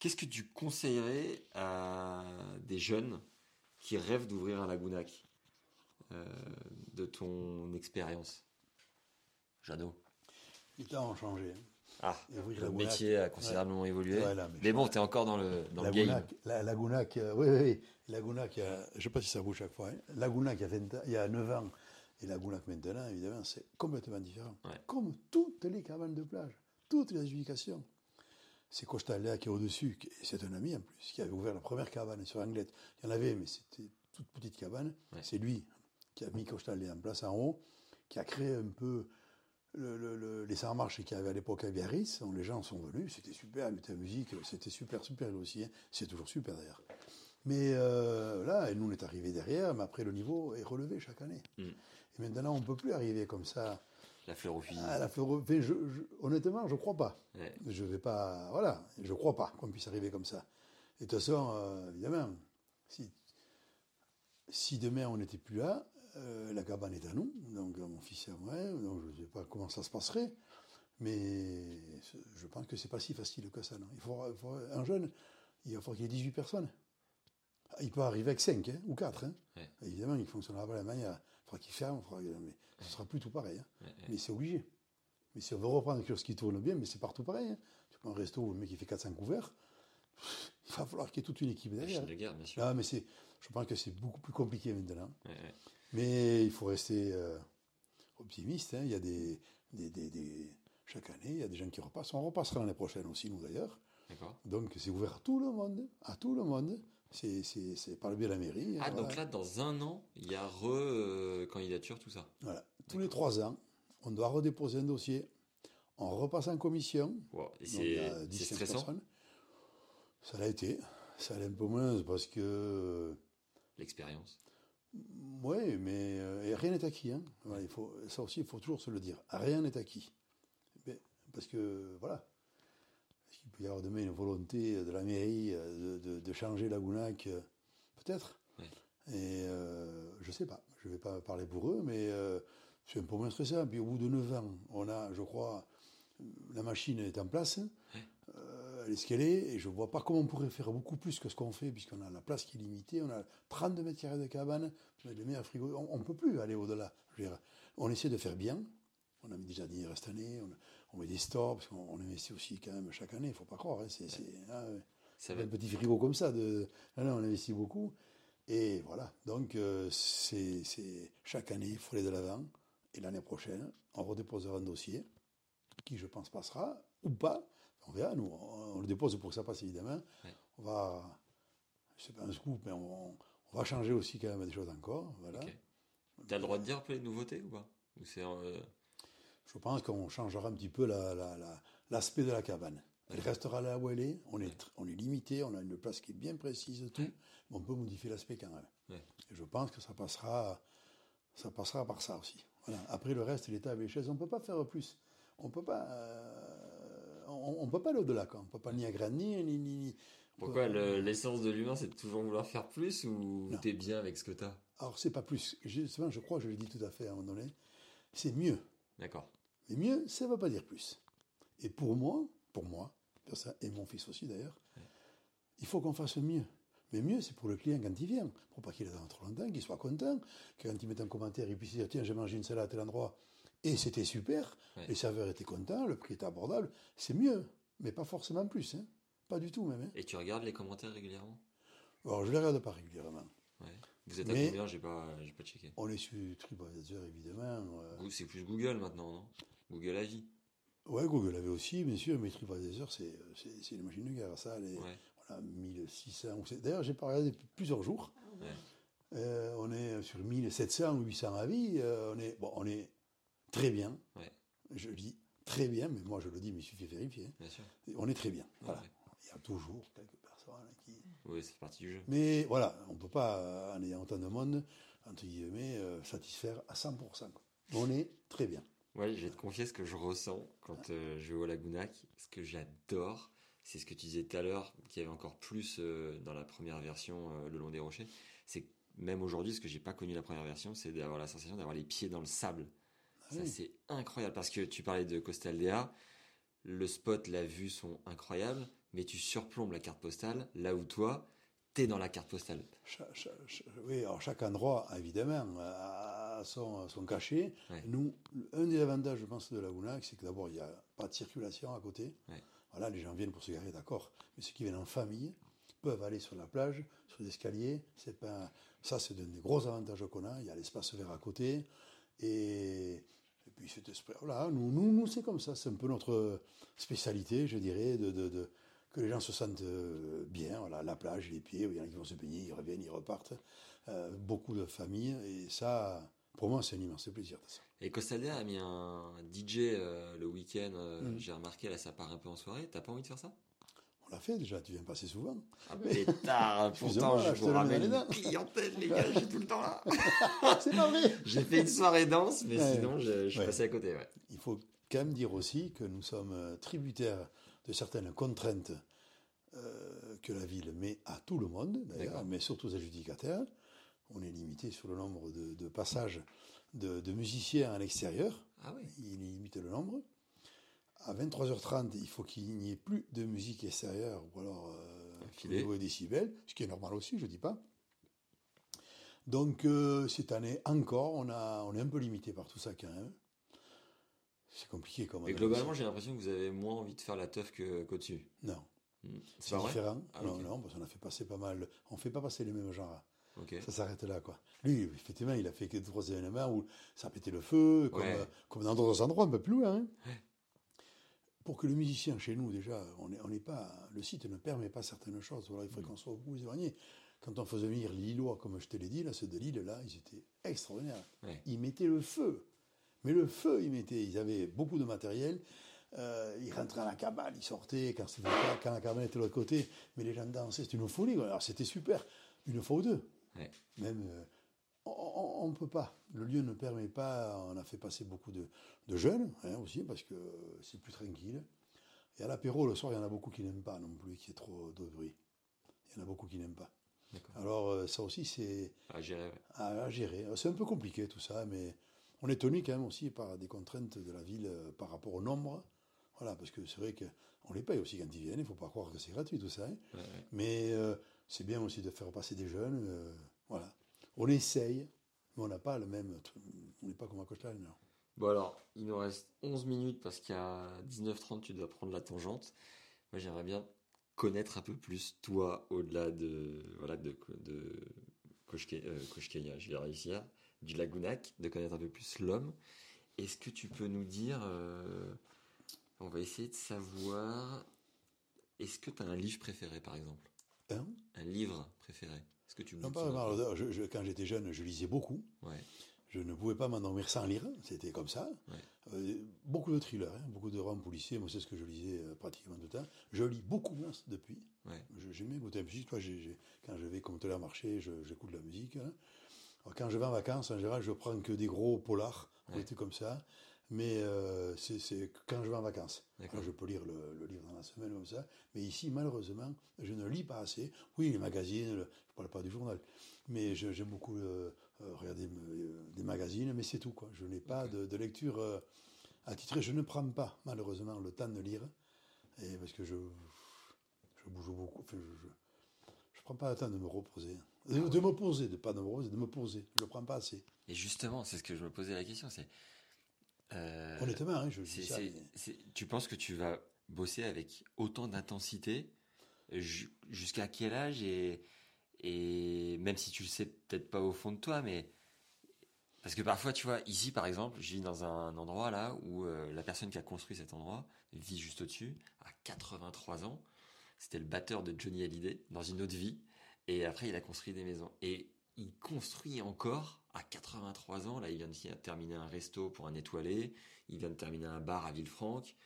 Qu'est-ce que tu conseillerais à des jeunes qui rêvent d'ouvrir un lagounac euh, de ton expérience? Jeannot Les temps ont changé. hein. Ah, le Lagounac, métier a considérablement évolué. Mais bon, tu es encore dans le, dans le game. La, Lagounac, euh, oui, oui. Lagounac, il je ne sais pas si ça bouge chaque fois. hein. Lagounac, il y, a 20 ans- il y a 9 ans, et Lagounac maintenant, évidemment, c'est complètement différent. Ouais. Comme toutes les cabanes de plage, toutes les adjudications. C'est Costaléa qui est au-dessus, et c'est un ami en plus, qui avait ouvert la première cabane sur Anglette. Il y en avait, mais c'était toute petite cabane. Ouais. C'est lui qui a mis Costaléa en place en haut, qui a créé un peu le- le- le- les sans-marches qu'il y avait à l'époque à Biarritz, les gens sont venus, c'était super, mettaient la musique, c'était super, super aussi, hein. c'est toujours super d'ailleurs. Mais euh, là, et nous on est arrivés derrière, mais après le niveau est relevé chaque année. Mm. Et maintenant on ne peut plus arriver comme ça La fleur au fusil. à la fleur au- enfin, je- je- honnêtement, je ne crois pas. Ouais. Je vais pas, voilà, je crois pas qu'on puisse arriver comme ça. Et de toute façon, euh, évidemment, si, si demain on n'était plus là, euh, la cabane est à nous, donc euh, mon fils et à moi, donc je ne sais pas comment ça se passerait, mais je pense que c'est pas si facile que ça. Non. Il faut, un jeune, il va falloir qu'il y ait 18 personnes. Ah, Il peut arriver avec 5 ou 4. Ouais. Évidemment, il ne fonctionnera pas de la manière. Faudra qu'il ferme, il faudra- mais ce sera plus tout pareil. hein. Ouais, ouais. Mais c'est obligé. Mais si on veut reprendre quelque chose qui tourne bien, mais c'est partout pareil. hein. Tu prends un resto où le mec il fait 400 couverts, il va falloir qu'il y ait toute une équipe derrière. Machine de guerre, bien sûr. Ah, mais c'est, je pense que c'est beaucoup plus compliqué maintenant. Ouais. Mais il faut rester euh, optimiste. hein. Il y a des, des, des- des- Chaque année, il y a des gens qui repassent. On repassera l'année prochaine aussi, nous d'ailleurs. Donc c'est ouvert à tout le monde. À tout le monde. C'est, par le biais de la mairie. Ah, voilà. donc là, dans un an, il y a re-candidature, tout ça. Voilà. Tous les trois ans, on doit redéposer un dossier. On repasse en commission. Wow. C'est 10, c'est 15 stressant, personnes. Ça l'a été. Ça l'est un peu moins parce que l'expérience. Oui, mais euh, et rien n'est acquis. Hein. Voilà, il faut, ça aussi, il faut toujours se le dire. Rien n'est acquis. Mais- parce que, voilà. Qu'il peut y avoir demain une volonté de la mairie de, de- de changer euh, Peut-être. Ouais. Et euh, je sais pas. Je ne vais pas parler pour eux, mais euh, c'est un peu moins stressant. Puis au bout de 9 ans, on a, je crois, la machine est en place. Euh, elle est ce qu'elle est, et je ne vois pas comment on pourrait faire beaucoup plus que ce qu'on fait, puisqu'on a la place qui est limitée, on a 32 mètres carrés de cabane, on a les meilleurs frigos, on ne peut plus aller au-delà. On essaie de faire bien, on a mis des jardinières cette année, on, on met des stores, parce qu'on on investit aussi quand même chaque année, il ne faut pas croire, hein, c'est va de petits frigos comme ça, de, là, là, on investit beaucoup, et voilà, donc euh, c'est chaque année, il faut aller de l'avant, et l'année prochaine, on redéposera un dossier, qui je pense passera, ou pas, on verra, nous, on, on le dépose pour que ça passe évidemment. Ouais. On va, c'est pas un scoop, mais on, on va changer aussi quand même des choses encore. Voilà. T'as le droit de dire un peu les nouveautés ou pas? Ou c'est euh, Je pense qu'on changera un petit peu la- la- la- l'aspect de la cabane. Elle restera là où elle est, on est, tr- on est limité, on a une place qui est bien précise, tout, mais on peut modifier l'aspect quand même. Ouais. Et je pense que ça passera, ça passera par ça aussi. Voilà. Après le reste, l'état avec les chaises, on ne peut pas faire plus. On peut pas, euh, on, on peut pas aller au-delà. On peut pas ni agrandir, ni, ni, ni- Pourquoi le- l'essence de l'humain, c'est de toujours vouloir faire plus ou t'es bien avec ce que t'as? Alors, c'est pas plus. Justement, je crois, je l'ai dit tout à fait à un moment donné, c'est mieux. D'accord. Mais mieux, ça ne veut pas dire plus. Et pour moi, pour moi, et mon fils aussi d'ailleurs, il faut qu'on fasse mieux. Mais mieux, c'est pour le client quand il vient, pour pas qu'il attende trop longtemps, qu'il soit content, que quand il met un commentaire, il puisse dire tiens, j'ai mangé une salade à tel endroit et c'était super, Ouais. les serveurs étaient contents, le prix était abordable. C'est mieux, mais pas forcément plus, hein. pas du tout même. hein. Et tu regardes les commentaires régulièrement? Alors, je les regarde pas régulièrement. Ouais. Vous êtes à Mais- combien? J'ai pas, pas checké. On est sur TripAdvisor évidemment. euh, C'est plus Google maintenant, non? Google Avis. Ouais, Google avait aussi, bien sûr, mais TripAdvisor, c'est c'est- c'est une machine de guerre. Ça, les, Ouais. on a 1600. ou c'est- D'ailleurs, j'ai pas regardé depuis plusieurs jours. Ouais. Euh, on est sur 1700 ou 800 avis. euh, on, est, bon, on est très bien. Ouais. Je dis très bien, mais moi je le dis, mais il suffit de vérifier. Bien sûr. On est très bien. Voilà. Il y a toujours quelques personnes qui. Oui, c'est partie du jeu. Mais voilà, on ne peut pas, euh, en ayant autant de monde, entre guillemets, euh, satisfaire à 100%. quoi. On est très bien. Ouais, je vais te confier ce que je ressens quand euh, je vais au Lagounac. Ce que j'adore, c'est ce que tu disais tout à l'heure, qu'il y avait encore plus euh, dans la première version, euh, Le Long des Rochers. C'est même aujourd'hui, ce que j'ai pas connu la première version, c'est d'avoir la sensation d'avoir les pieds dans le sable. Ça, oui. c'est incroyable parce que tu parlais de Costaldea. Le spot, la vue sont incroyables, mais tu surplombes la carte postale là où toi, t'es dans la carte postale. Cha- cha- cha- oui, alors chaque endroit, évidemment, a son, son cachet. Ouais. Nous, un des avantages, je pense, de Lagounac, c'est que d'abord, il n'y a pas de circulation à côté. Ouais. Voilà, les gens viennent pour se garer, d'accord. Mais ceux qui viennent en famille peuvent aller sur la plage, sur des escaliers. C'est pas, ça, c'est un des gros avantages qu'on a. Il y a l'espace vert à côté. Et, et puis, cet esprit, voilà, nous, nous, nous c'est comme ça. C'est un peu notre spécialité, je dirais, de, de- de- que les gens se sentent euh, bien. Voilà, la plage, les pieds, il y en a qui vont se baigner, ils reviennent, ils repartent. Euh, beaucoup de familles. Et ça, pour moi, c'est un immense plaisir. de ça. Et Costaldea a mis un DJ euh, le week-end. euh, Mm. J'ai remarqué, là, ça part un peu en soirée. T'as pas envie de faire ça? On l'a fait déjà, tu viens passer souvent. Ah, pétard Pourtant, je je vous ramène une clientèle, les gars, je suis tout le temps là. c'est pas vrai J'ai fait une soirée danse, mais Ouais. sinon, je, je suis Ouais. passé à côté. Ouais. Il faut quand même dire aussi que nous sommes euh, tributaires de certaines contraintes euh, que la ville met à tout le monde, d'ailleurs, mais surtout aux adjudicataires. On est limité sur le nombre de, de passages de, de musiciens à l'extérieur. Ah oui Il limite le nombre. À 23h30, il faut qu'il n'y ait plus de musique extérieure ou alors euh, au niveau des décibels, ce qui est normal aussi, je ne dis pas. Donc euh, cette année encore, on, a, on est un peu limité par tout ça quand même. C'est compliqué comme Mais globalement, j'ai l'impression que vous avez moins envie de faire la teuf qu'au-dessus. Non, Hmm. c'est différent. Ah, non, non, parce qu'on a fait passer pas mal. On fait pas passer les mêmes genres. Ça s'arrête là, quoi. Lui, effectivement, il a fait trois événements où ça a pété le feu, comme, Ouais. euh, comme dans d'autres endroits un peu plus loin. hein. Pour que le musicien, chez nous, déjà, on n'est on pas, le site ne permet pas certaines choses. Voilà, il Mm. faudrait qu'on soit beaucoup éloigné. Quand on faisait venir Lillois, comme je te l'ai dit, là, ceux de Lille, là, ils étaient extraordinaires. Ouais. Ils mettaient le feu. Mais le feu, ils mettaient. Ils avaient beaucoup de matériel. Euh, ils rentraient à la cabane, ils sortaient quand, quand la cabane était de l'autre côté. Mais les gens dansaient, c'était une folie. quoi. Alors c'était super, une fois ou deux. Ouais. Même, euh, On ne peut pas. Le lieu ne permet pas. On a fait passer beaucoup de, de jeunes hein, aussi parce que c'est plus tranquille. Et à l'apéro, le soir, il y en a beaucoup qui n'aiment pas non plus, qui est trop de bruit. Il y en a beaucoup qui n'aiment pas. Alors euh, ça aussi, c'est À gérer. ouais. à, à gérer. C'est un peu compliqué tout ça, mais on est tenu quand même aussi par des contraintes de la ville euh, par rapport au nombre. Voilà, parce que c'est vrai qu'on les paye aussi quand ils viennent. Il ne faut pas croire que c'est gratuit tout ça. hein. Ouais, ouais. Mais euh, c'est bien aussi de faire passer des jeunes. euh, voilà. On essaye, mais on n'a pas le même. On n'est pas comme à non. Bon alors, il nous reste 11 minutes parce qu'à 19h30, tu dois prendre la tangente. Moi, j'aimerais bien connaître un peu plus toi au-delà de voilà de de euh, je vais réussir, du Lagounac, de connaître un peu plus l'homme. Est-ce que tu peux nous dire, euh, on va essayer de savoir, est-ce que tu as un livre préféré par exemple? Hein Un livre préféré Est-ce que tu me Non, pas vraiment. je- je- quand j'étais jeune, je lisais beaucoup. Ouais. Je ne pouvais pas m'endormir sans lire, c'était comme ça. Ouais. Euh, beaucoup de thrillers, hein, beaucoup de romans policiers, moi c'est ce que je lisais euh, pratiquement tout le temps. Je lis beaucoup moins depuis. Ouais. Bien écouter la musique. Toi, quand je vais comme tout à marché, j'écoute de la musique. hein. Alors, quand je vais en vacances, en général, je prends que des gros polars, des trucs comme ça. Mais euh, c'est quand je vais en vacances. Moi, je peux lire le, le livre dans la semaine comme ça. Mais ici, malheureusement, je ne lis pas assez. Oui, les magazines, le- je ne parle pas du journal. Mais je- j'aime beaucoup euh, euh, regarder euh, des magazines, mais c'est tout. Quoi. Je n'ai pas de, de lecture attitrée. Je ne prends pas, malheureusement, le temps de lire. Et parce que je, je bouge beaucoup. Enfin, je ne prends pas le temps de me reposer. De, de me poser, de pas de me reposer, de me poser. Je ne le prends pas assez. Et justement, c'est ce que je me posais la question, c'est... euh, Honnêtement, hein, je dis ça. tu penses que tu vas bosser avec autant d'intensité ju- jusqu'à quel âge et, et même si tu le sais peut-être pas au fond de toi, mais parce que parfois, tu vois, ici par exemple, je vis dans un endroit là où euh, la personne qui a construit cet endroit vit juste au-dessus, à 83 ans. C'était le batteur de Johnny Hallyday dans une autre vie. Et après, il a construit des maisons. Et il construit encore à 83 ans. Là, il vient de terminer un resto pour un étoilé. Il vient de terminer un bar à Villefranche.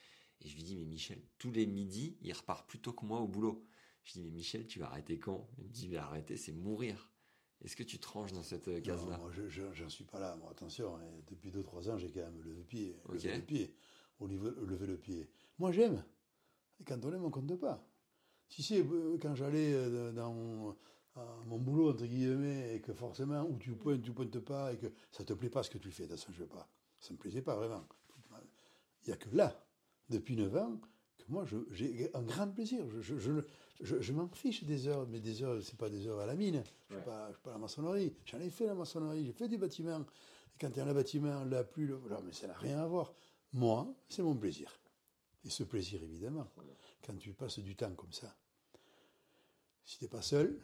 Et je lui dis, mais Michel, tous les midis, il repart plus tôt que moi au boulot. Je dis, mais Michel, tu vas arrêter quand? Il me dit, mais arrêter, c'est mourir. Est-ce que tu te ranges dans cette euh, Non, case-là? moi, je j'en suis pas là. Moi, attention, hein, depuis 2-3 ans, j'ai quand même levé le pied. Ok. Levé le pied. Au niveau, lever le pied. Moi, j'aime. Quand on aime, on compte pas. Si c'est euh, quand j'allais euh, dans mon, à mon boulot, entre guillemets, et que forcément, où tu pointes, tu pointes pas, et que ça te plaît pas ce que tu fais, de toute façon, je veux pas. Ça me plaisait pas vraiment. Il y a que là, depuis 9 ans, que moi, j'ai un grand plaisir. Je, je, je, je- m'en fiche des heures, mais des heures, c'est pas des heures à la mine. Je ne suis pas, à la maçonnerie. J'en ai fait la maçonnerie, j'ai fait du bâtiment. Et quand il y a le bâtiment, la pluie, le... non, mais ça n'a rien à voir. Moi, c'est mon plaisir. Et ce plaisir, évidemment, quand tu passes du temps comme ça, si tu n'es pas seul,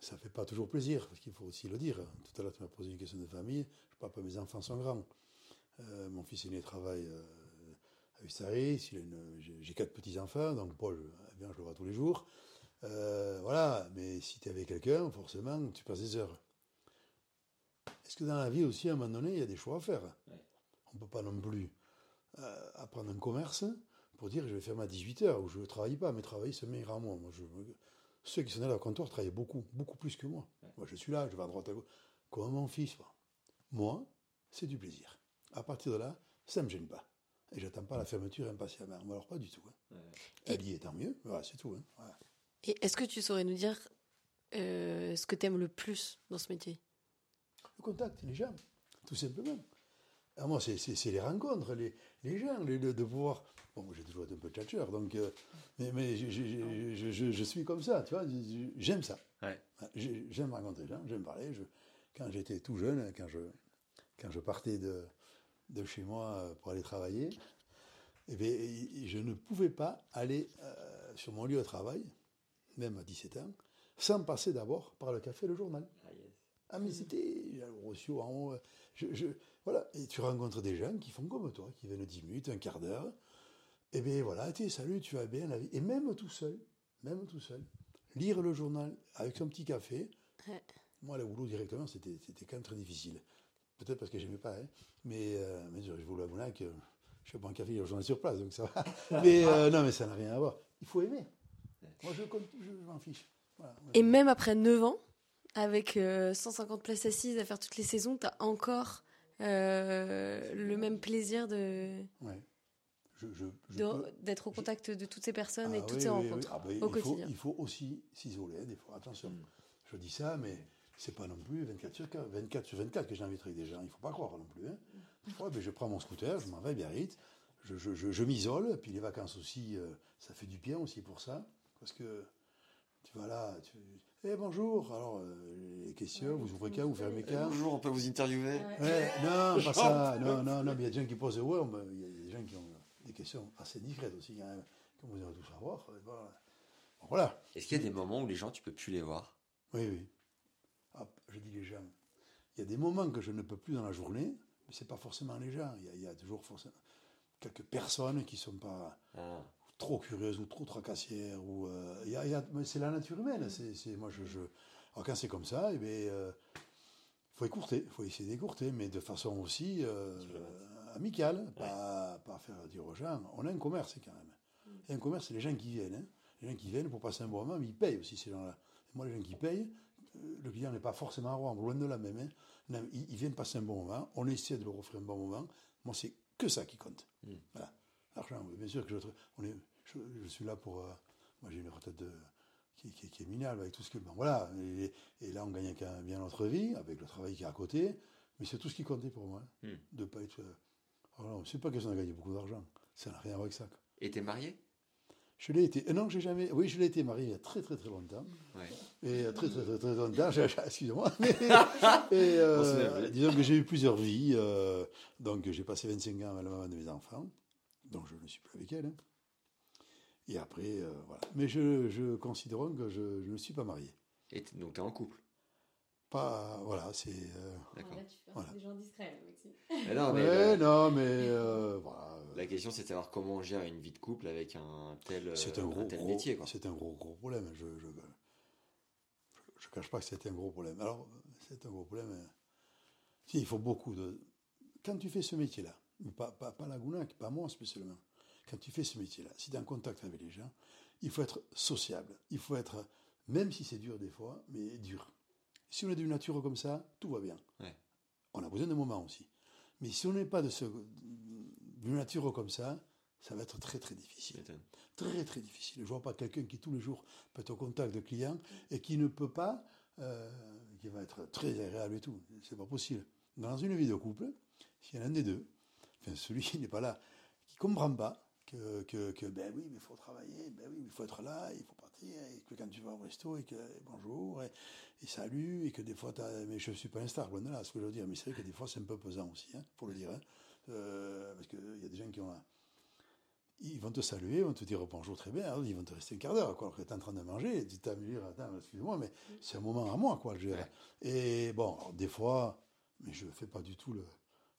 ça ne fait pas toujours plaisir, parce qu'il faut aussi le dire. Tout à l'heure, tu m'as posé une question de famille. Je parle pas, mes enfants sont grands. Euh, mon fils aîné travaille euh, à Ustaris, j'ai quatre petits-enfants, donc Paul, eh bien, je le vois tous les jours. Euh, voilà, mais si tu es avec quelqu'un, forcément, tu passes des heures. Est-ce que dans la vie aussi, à un moment donné, il y a des choix à faire? On ne peut pas non plus apprendre un commerce pour dire je vais faire à 18h ou je ne travaille pas, mais travailler, ça m'ira moi. moi je, ceux qui sont allés au comptoir travaillent beaucoup, beaucoup plus que moi. Moi, je suis là, je vais à droite à gauche. Comme mon fils, moi. Moi, c'est du plaisir. À partir de là, ça ne me gêne pas. Et j'attends pas la fermeture impatiemment. Mais alors, pas du tout. Hein. Elle y est, tant mieux. Voilà, c'est tout. hein. Voilà. Et est-ce que tu saurais nous dire euh, ce que tu aimes le plus dans ce métier? Le contact, les gens, tout simplement. Ah, moi, c'est- les rencontres, les, les gens, les- de, de pouvoir. Bon, moi, j'ai toujours été un peu tchatcheur, donc. euh, mais mais je, je- je- je- suis comme ça, tu vois. J'aime ça. Ouais. J'aime rencontrer les gens, j'aime parler. Je, quand j'étais tout jeune, quand je, quand je partais de, de chez moi euh, pour aller travailler, eh bien, je ne pouvais pas aller euh, sur mon lieu de travail, même à 17 ans, sans passer d'abord par le café et le journal. Ah, mais c'était il y a le Rossio en haut. Je, je- voilà. Et tu rencontres des gens qui font comme toi, qui viennent 10 minutes, un quart d'heure. Et bien voilà, tu salut, tu vas bien la vie. Et même tout seul, même tout seul, lire le journal avec son petit café. Ouais. Moi, le boulot directement, c'était c'était quand même très difficile. Peut-être parce que j'aimais pas, hein. mais, euh, mais je voulais à Monac, euh, je fais pas un café, le journal sur place, donc ça va. mais euh, non, mais ça n'a rien à voir. Il faut aimer. Moi, je, je, je m'en fiche. Voilà. Et même après 9 ans, avec euh, 150 places assises à faire toutes les saisons, tu as encore euh, le même plaisir de Ouais. D'être au contact de toutes ces personnes et Ah toutes oui, ces oui, oui. rencontres Ah ben, au il, faut, quotidien. il faut aussi s'isoler, des fois. Attention, je dis ça, mais c'est pas non plus 24 sur 4, 24 sur 24 que j'invite avec des gens. Il faut pas croire non plus. Hein. Ben, je prends mon scooter, je m'en vais à Biarritz, je, je, je, je m'isole, puis les vacances aussi, euh, ça fait du bien aussi pour ça. Parce que tu vas là, tu. Eh bonjour Alors, euh, les questions, vous ouvrez qu'un, vous fermez Eh, qu'un. bonjour, on peut vous interviewer Ouais, non, pas ça. Non, non, non, mais il y a des gens qui posent. Ouais, il y a des gens qui ont des questions assez discrètes aussi, quand même. Comme vous allez tout savoir. euh, Voilà. Bon, voilà. Est-ce qu'il y a des moments où les gens, tu peux plus les voir? Oui, oui. Hop, je dis les gens. Il y a des moments que je ne peux plus dans la journée, mais c'est pas forcément les gens. Il y a, il y a toujours forcément quelques personnes qui sont pas Ah. Trop curieuses ou trop tracassières. Ou, euh, y a- y c'est la nature humaine. C'est, c'est- moi, je, je- alors quand c'est comme ça, il faut écourter. Il faut essayer d'écourter, mais de façon aussi euh, amicale. Pas, pas faire dire aux gens. On a un commerce quand même. Et un commerce, c'est les gens qui viennent. hein. Les gens qui viennent pour passer un bon moment, mais ils payent aussi ces gens-là. Et moi, les gens qui payent, euh, le client n'est pas forcément roi, loin de la même. hein. Non, ils, ils viennent passer un bon moment. On essaie de leur offrir un bon moment. Moi, c'est que ça qui compte. Voilà. Oui, bien sûr que je, on est, je, je suis là pour. euh, moi, j'ai une retraite de, qui, qui- qui est minable avec tout ce que. Bon, voilà. Et, et là, on gagne bien notre vie avec le travail qui est à côté. Mais c'est tout ce qui comptait pour moi. hein, De pas être. euh, oh c'est pas question de gagner beaucoup d'argent. Ça n'a rien à voir avec ça. quoi. Et t'es marié? Je l'ai été. euh, non, j'ai jamais. Oui, je l'ai été marié il y a très très très longtemps. Ouais. Et très très très très longtemps. Excusez-moi. Mais, euh, disons que j'ai eu plusieurs vies. euh, donc j'ai passé 25 ans avec la maman de mes enfants. Donc je ne suis plus avec elle. hein. Et après, euh, voilà. Mais je, je considère que je, je ne suis pas marié. Et t- donc t'es en couple? Pas. Voilà, c'est. euh, D'accord. là, tu fais Voilà. des gens discrets, Maxime. Mais non, mais ouais, le- non, mais. euh, voilà. la question c'est de savoir comment on gère une vie de couple avec un tel, euh, C'est un gros, tel gros- métier. Quoi. C'est un gros, gros problème. Je je, je, je cache pas que c'était un gros problème. Alors, c'est un gros problème. hein. Si, il faut beaucoup de. Quand tu fais ce métier-là, pas, pas, pas pas moi spécialement, quand tu fais ce métier-là, si tu es en contact avec les gens, il faut être sociable. Il faut être, même si c'est dur des fois, mais dur. Si on est d'une nature comme ça, tout va bien. Ouais. On a besoin de moments aussi. Mais si on n'est pas de ce, d'une nature comme ça, ça va être très très difficile très très difficile. Je vois pas quelqu'un qui tous les jours peut être au contact de clients et qui ne peut pas, euh, qui va être très agréable et tout. C'est pas possible. Dans une vie de couple, s'il y en a un des deux, celui qui n'est pas là, qui comprend pas que, que, que, ben oui, mais il faut travailler, ben oui, mais il faut être là, il faut partir, et que quand tu vas au resto, et que et bonjour, et, et salut, et que des fois, t'as- mais je suis pas un star, loin de là, ce que je veux dire, mais c'est vrai que des fois, c'est un peu pesant aussi, hein, pour le dire, hein. Euh, parce qu'il y a des gens qui ont un- ils vont te saluer, ils vont te dire bonjour très bien, ils vont te rester un quart d'heure, quoi, alors que tu es en train de manger, tu t'as dire, attends, excuse-moi, mais c'est un moment à moi, quoi, je veux dire. Et bon, alors, des fois, mais je fais pas du tout le,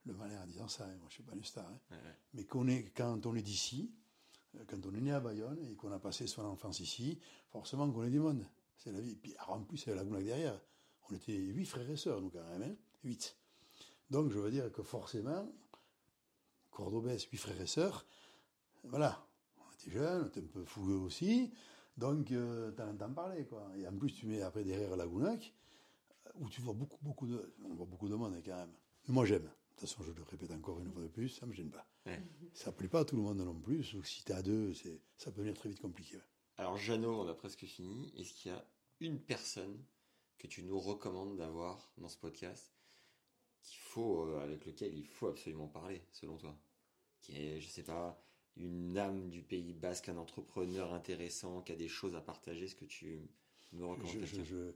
le malin en disant ça, hein, moi je suis pas une star, hein. Ouais, ouais. mais qu'on est, quand on est d'ici, euh, quand on est né à Bayonne et qu'on a passé son enfance ici, forcément qu'on est du monde, c'est la vie. Puis alors, en plus, avait la Gounac derrière, on était huit frères et sœurs, nous quand même, hein, huit. Donc je veux dire que forcément, Cordobès, huit frères et sœurs, voilà, on était jeunes, on était un peu fougueux aussi, donc euh, t'en entends parler, quoi. Et en plus, tu mets après derrière la Gounac, euh, où tu vois beaucoup, beaucoup de, on voit beaucoup de monde hein, quand même. Mais moi j'aime. De toute façon, je le répète encore une fois de plus, ça me gêne pas. Ouais. Ça plaît pas à tout le monde non plus, ou si t'es à deux, c'est, ça peut venir très vite compliqué. ouais. Alors Jeannot, on a presque fini. Est-ce qu'il y a une personne que tu nous recommandes d'avoir dans ce podcast qu'il faut, euh, avec lequel il faut absolument parler, selon toi? Qui est, je sais pas, une âme du Pays Basque, un entrepreneur intéressant, qui a des choses à partager Est-ce que tu me recommandes Je, je- quelqu'un? je-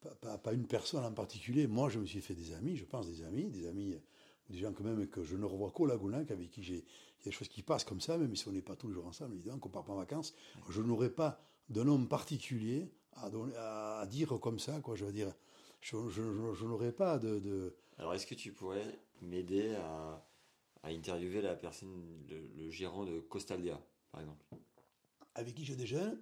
pas, pas- pas une personne en particulier. Moi, je me suis fait des amis, je pense des amis, des amis, euh, des gens quand même que je ne revois qu'au Lagounac, avec qui j'ai, des choses qui passent comme ça, même si on n'est pas tous les jours ensemble, évidemment, qu'on part pas en vacances. Je n'aurais pas de nom particulier à, donner- à, à dire comme ça, quoi. Je veux dire, je, je- je- je n'aurais pas de, de- Alors, est-ce que tu pourrais m'aider à, à interviewer la personne, le, le gérant de Costaldia, par exemple? Avec qui je déjeune?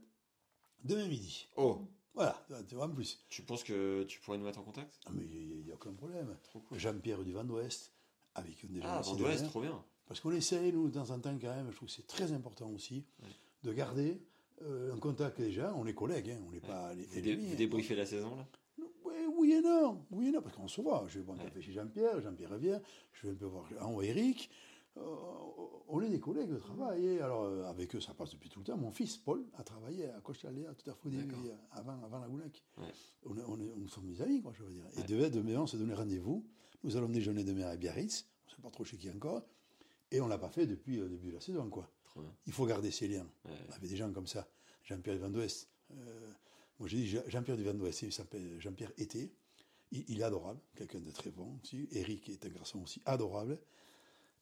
Demain midi. Oh Voilà, tu vois, en plus. Tu penses que tu pourrais nous mettre en contact? Ah, mais il n'y a, aucun problème. Cool. Jean-Pierre du Vent d'Ouest, avec qui on déjeune Ah, Vendouest, derrière. trop bien. Parce qu'on essaye, nous, de temps en temps, quand même, je trouve que c'est très important aussi, de garder euh, en contact déjà, on est collègues, hein, on n'est pas les Vous, dé- vous hein. débriefez la saison là? Oui, oui et non, oui et non, parce qu'on se voit. Je vais boire un café chez Jean-Pierre, Jean-Pierre revient, je vais un peu voir en Eric. Euh, on est des collègues de travail. et alors, euh, avec eux, ça passe depuis tout le temps. Mon fils, Paul, a travaillé à Cochaléa tout à fait avant, avant la. Ouais. On, on nous sommes des amis, quoi, je veux dire. Et demain, demain, on se donné rendez-vous. Nous allons déjeuner demain à Biarritz. On ne sait pas trop chez qui encore. Et on ne l'a pas fait depuis le début de la saison, quoi. Il faut garder ces liens. Ouais. Avec des gens comme ça. Jean-Pierre Van d'Ouest. Euh, moi, j'ai dit Jean- Jean-Pierre Van d'Ouest. Il s'appelle Jean-Pierre Été. Il, il est adorable. Quelqu'un de très bon aussi. Eric est un garçon aussi adorable.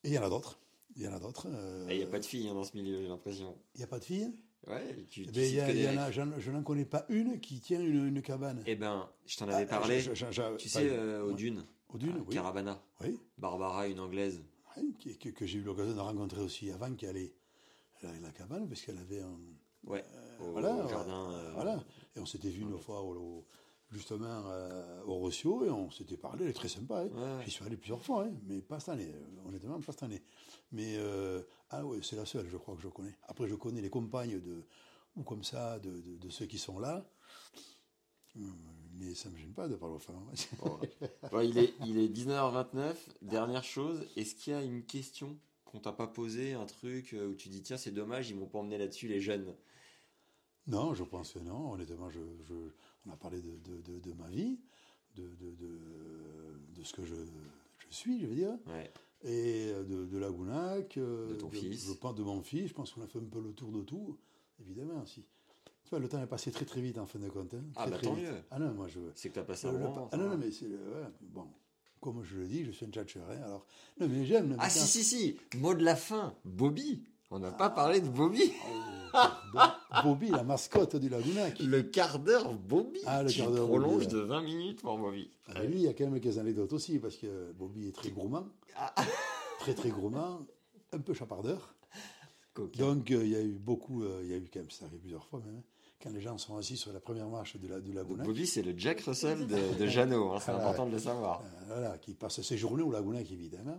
Et il y en a d'autres. Il y en a d'autres. euh, Ah, Il n'y a pas de filles hein, dans ce milieu, j'ai l'impression. Il n'y a pas de filles? Ouais, tu, Eh tu ben, y a- y en a- Je n'en connais pas une qui tient une, une cabane. Eh ben, je t'en avais Ah, parlé. je- je- je- tu sais, euh, aux ouais. dunes, Aux dunes, oui. Caravana, Oui. Barbara, une anglaise. Oui, qui- que, que j'ai eu l'occasion de rencontrer aussi avant qu'elle allait à la cabane, parce qu'elle avait un. Ouais, au, voilà, au jardin. euh, Voilà. Et on s'était vu une fois au- justement euh, au Rossio et on s'était parlé. Elle est très sympa. hein. Ouais. J'y suis allé plusieurs fois, hein, mais pas cette année. euh, Honnêtement, pas cette année. Mais euh, ah ouais, c'est la seule, je crois que je connais. Après, je connais les compagnes de ou comme ça de, de- de ceux qui sont là. Mais ça me gêne pas de parler aux femmes. Bon. Bon, il, est, il est 19h29. Dernière chose, est-ce qu'il y a une question qu'on t'a pas posée, un truc euh, où tu dis tiens, c'est dommage, ils m'ont pas emmené là-dessus, les jeunes? Non, je pense que non. Honnêtement, je, je- on a parlé de, de- de- de ma vie, de, de, ce que je, je suis, je veux dire, Ouais. et de, de la Gounac, euh, De ton fils. Je pense de mon fils. Je pense qu'on a fait un peu le tour de tout, évidemment aussi. Tu vois, le temps est passé très très vite en fin de compte. hein. Ah, Très, bah, très tant vite. mieux. Ah non, moi je. C'est que t'as passé un le- le- moment. ah ça non, non, mais c'est le- ouais, bon. Comme je le dis, je suis un tchatcher. Alors, non, mais j'aime. Ah si, si, si Mot de la fin, Bobby On n'a pas parlé de Bobby Bo- Bobby, la mascotte du Lagounac. Le quart d'heure Bobby Ah, le quart d'heure prolonges Bobby, de 20 minutes pour Bobby. Ah, lui, il y a quand même quelques anecdotes aussi, parce que Bobby est très gourmand. Ah. Très, très gourmand. Un peu chapardeur. Donc, euh, il y a eu beaucoup, euh, il y a eu quand même, ça arrive plusieurs fois même, hein, quand les gens sont assis sur la première marche de la, du Donc, Lagounac, Bobby, c'est le Jack Russell de, de Jeannot, hein, c'est Ah, important de le savoir. euh, voilà, qui passe ses journées au Lagounac, évidemment.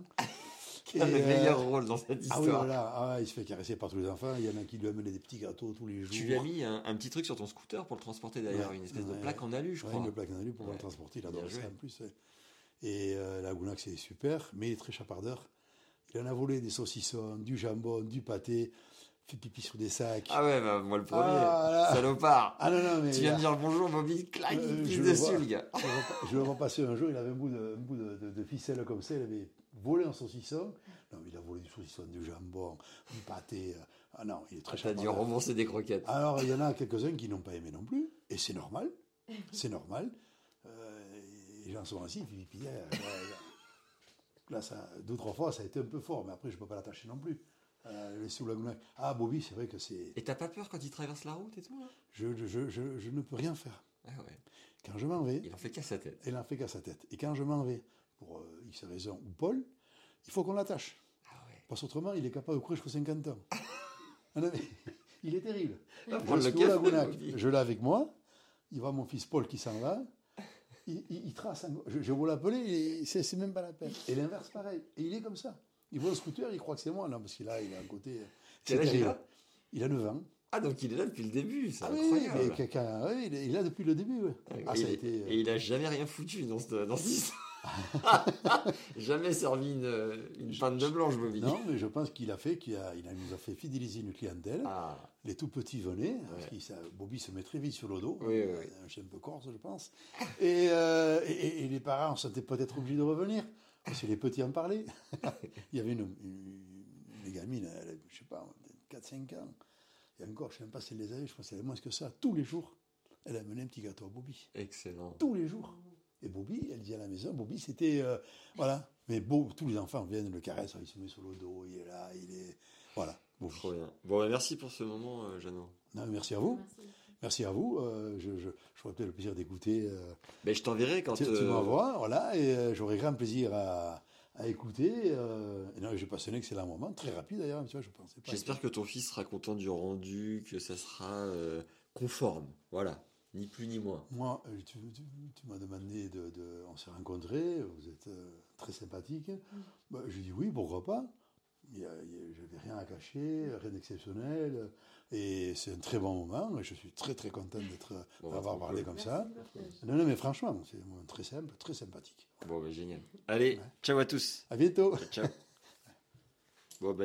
Qui a le meilleur rôle dans cette Ah oui, histoire. voilà, ah, il se fait caresser par tous les enfants, il y en a qui lui amènent des petits gâteaux tous les jours. Tu lui as mis un, un petit truc sur ton scooter pour le transporter d'ailleurs, Ouais, une espèce de plaque en alu, je Ouais, crois. une plaque en alu pour le transporter, il adore ça en plus. Et euh, la Gounac, c'est super, mais il est très chapardeur. Il en a volé des saucissons, du jambon, du pâté, fait pipi sur des sacs. Ah ouais, bah, moi le premier, Ah, là. salopard. Ah non, non, mais. tu viens de dire bonjour Bobby, clac, Euh, il pisse je le dessus vois. le gars. Je le vois- Je le vois passer un jour, il avait un bout de, un bout de, de- de ficelle comme ça, il avait volé un saucisson. Non, mais il a volé du saucisson, du jambon, du pâté. euh, Ah non, il est très T'as dû chapardeur. rembourser des croquettes. Alors, il y en a quelques-uns qui n'ont pas aimé non plus, et c'est normal. C'est normal. Euh, les gens sont assis, puis, puis, euh, là, ça, deux, trois fois, ça a été un peu fort, mais après, je ne peux pas l'attacher non plus. Euh, laisser au Lagounac. Ah, Bobby, c'est vrai que c'est. Et t'as pas peur quand il traverse la route et tout là? Je, je, je, je- je ne peux rien faire. Ah ouais, Quand je m'en vais, il en fait qu'à sa tête. elle en fait qu'à sa tête. Et quand je m'en vais, pour euh, X raison, ou Paul, il faut qu'on l'attache. Ah ouais. Parce qu'autrement, il est capable de courir jusqu'à 50 ans. Ah non, mais il est terrible. Je l'ai avec moi. Il voit mon fils Paul qui s'en va. Il, il- il trace. un- Je, je vais l'appeler, c'est c'est même pas la peine. Et l'inverse, pareil. Et il est comme ça. Il voit le scooter, il croit que c'est moi. Non, parce qu'il a, il a un côté. c'est âge il terrible. a Il a 9 ans. Ah donc il est là depuis le début, c'est Ah oui, incroyable. oui, il est il est là depuis le début. ouais. Ah, et, ça a été. euh, et il a jamais rien foutu dans, ce, dans cette histoire. jamais servi une, une pinte de blanche, Bobby. Non, mais je pense qu'il a fait, qu'il a, il a- il nous a fait fidéliser une clientèle. Ah, Les tout petits venaient, Ouais. ça- Bobby se met très vite sur le dos, Oui, oui, un chien un peu corse, je pense. Et, euh, et- et- et les parents se sentaient peut-être obligés de revenir, parce que les petits en parlaient. Il y avait une, une, une gamine, elle avait, je sais pas, 4-5 ans, et encore, je ne sais même pas si elle les avait, je pense qu'elle avait moins que ça, tous les jours, elle amenait un petit gâteau à Bobby. excellent. Tous les jours. Et Bobby, elle dit à la maison, Bobby, c'était. euh, voilà. Mais beau, tous les enfants viennent, le caressent, il se met sur le dos, il est là, il est. Voilà. Bobby. Trop bien. Bon, bah, merci pour ce moment, euh, Jeannot. Non, merci à vous. Merci. Merci à vous. Euh, je, je, j'aurai peut-être le plaisir d'écouter. Euh, Ben, je t'enverrai quand. tu, tu euh, m'envoies, voilà, et euh, j'aurai grand plaisir à, à écouter. Euh, et non, j'ai passé un excellent moment, très rapide d'ailleurs, tu vois, je pensais pas. J'espère que ton fils sera content du rendu, que ça sera euh, conforme. Voilà. Ni plus ni moins. Moi, euh, tu, tu- tu m'as demandé de, de- On s'est rencontrés, vous êtes euh, très sympathique. Bah, j'ai dit oui, pourquoi pas. Je n'avais rien à cacher, rien d'exceptionnel. Et c'est un très bon moment. et Je suis très très content d'être, Bon, bah, d'avoir parlé cool. comme ça. Non, non, mais franchement, c'est un moment très simple, très sympathique. Bon, bah, génial. Allez, ciao à tous. À bientôt. Ciao. bon, bah,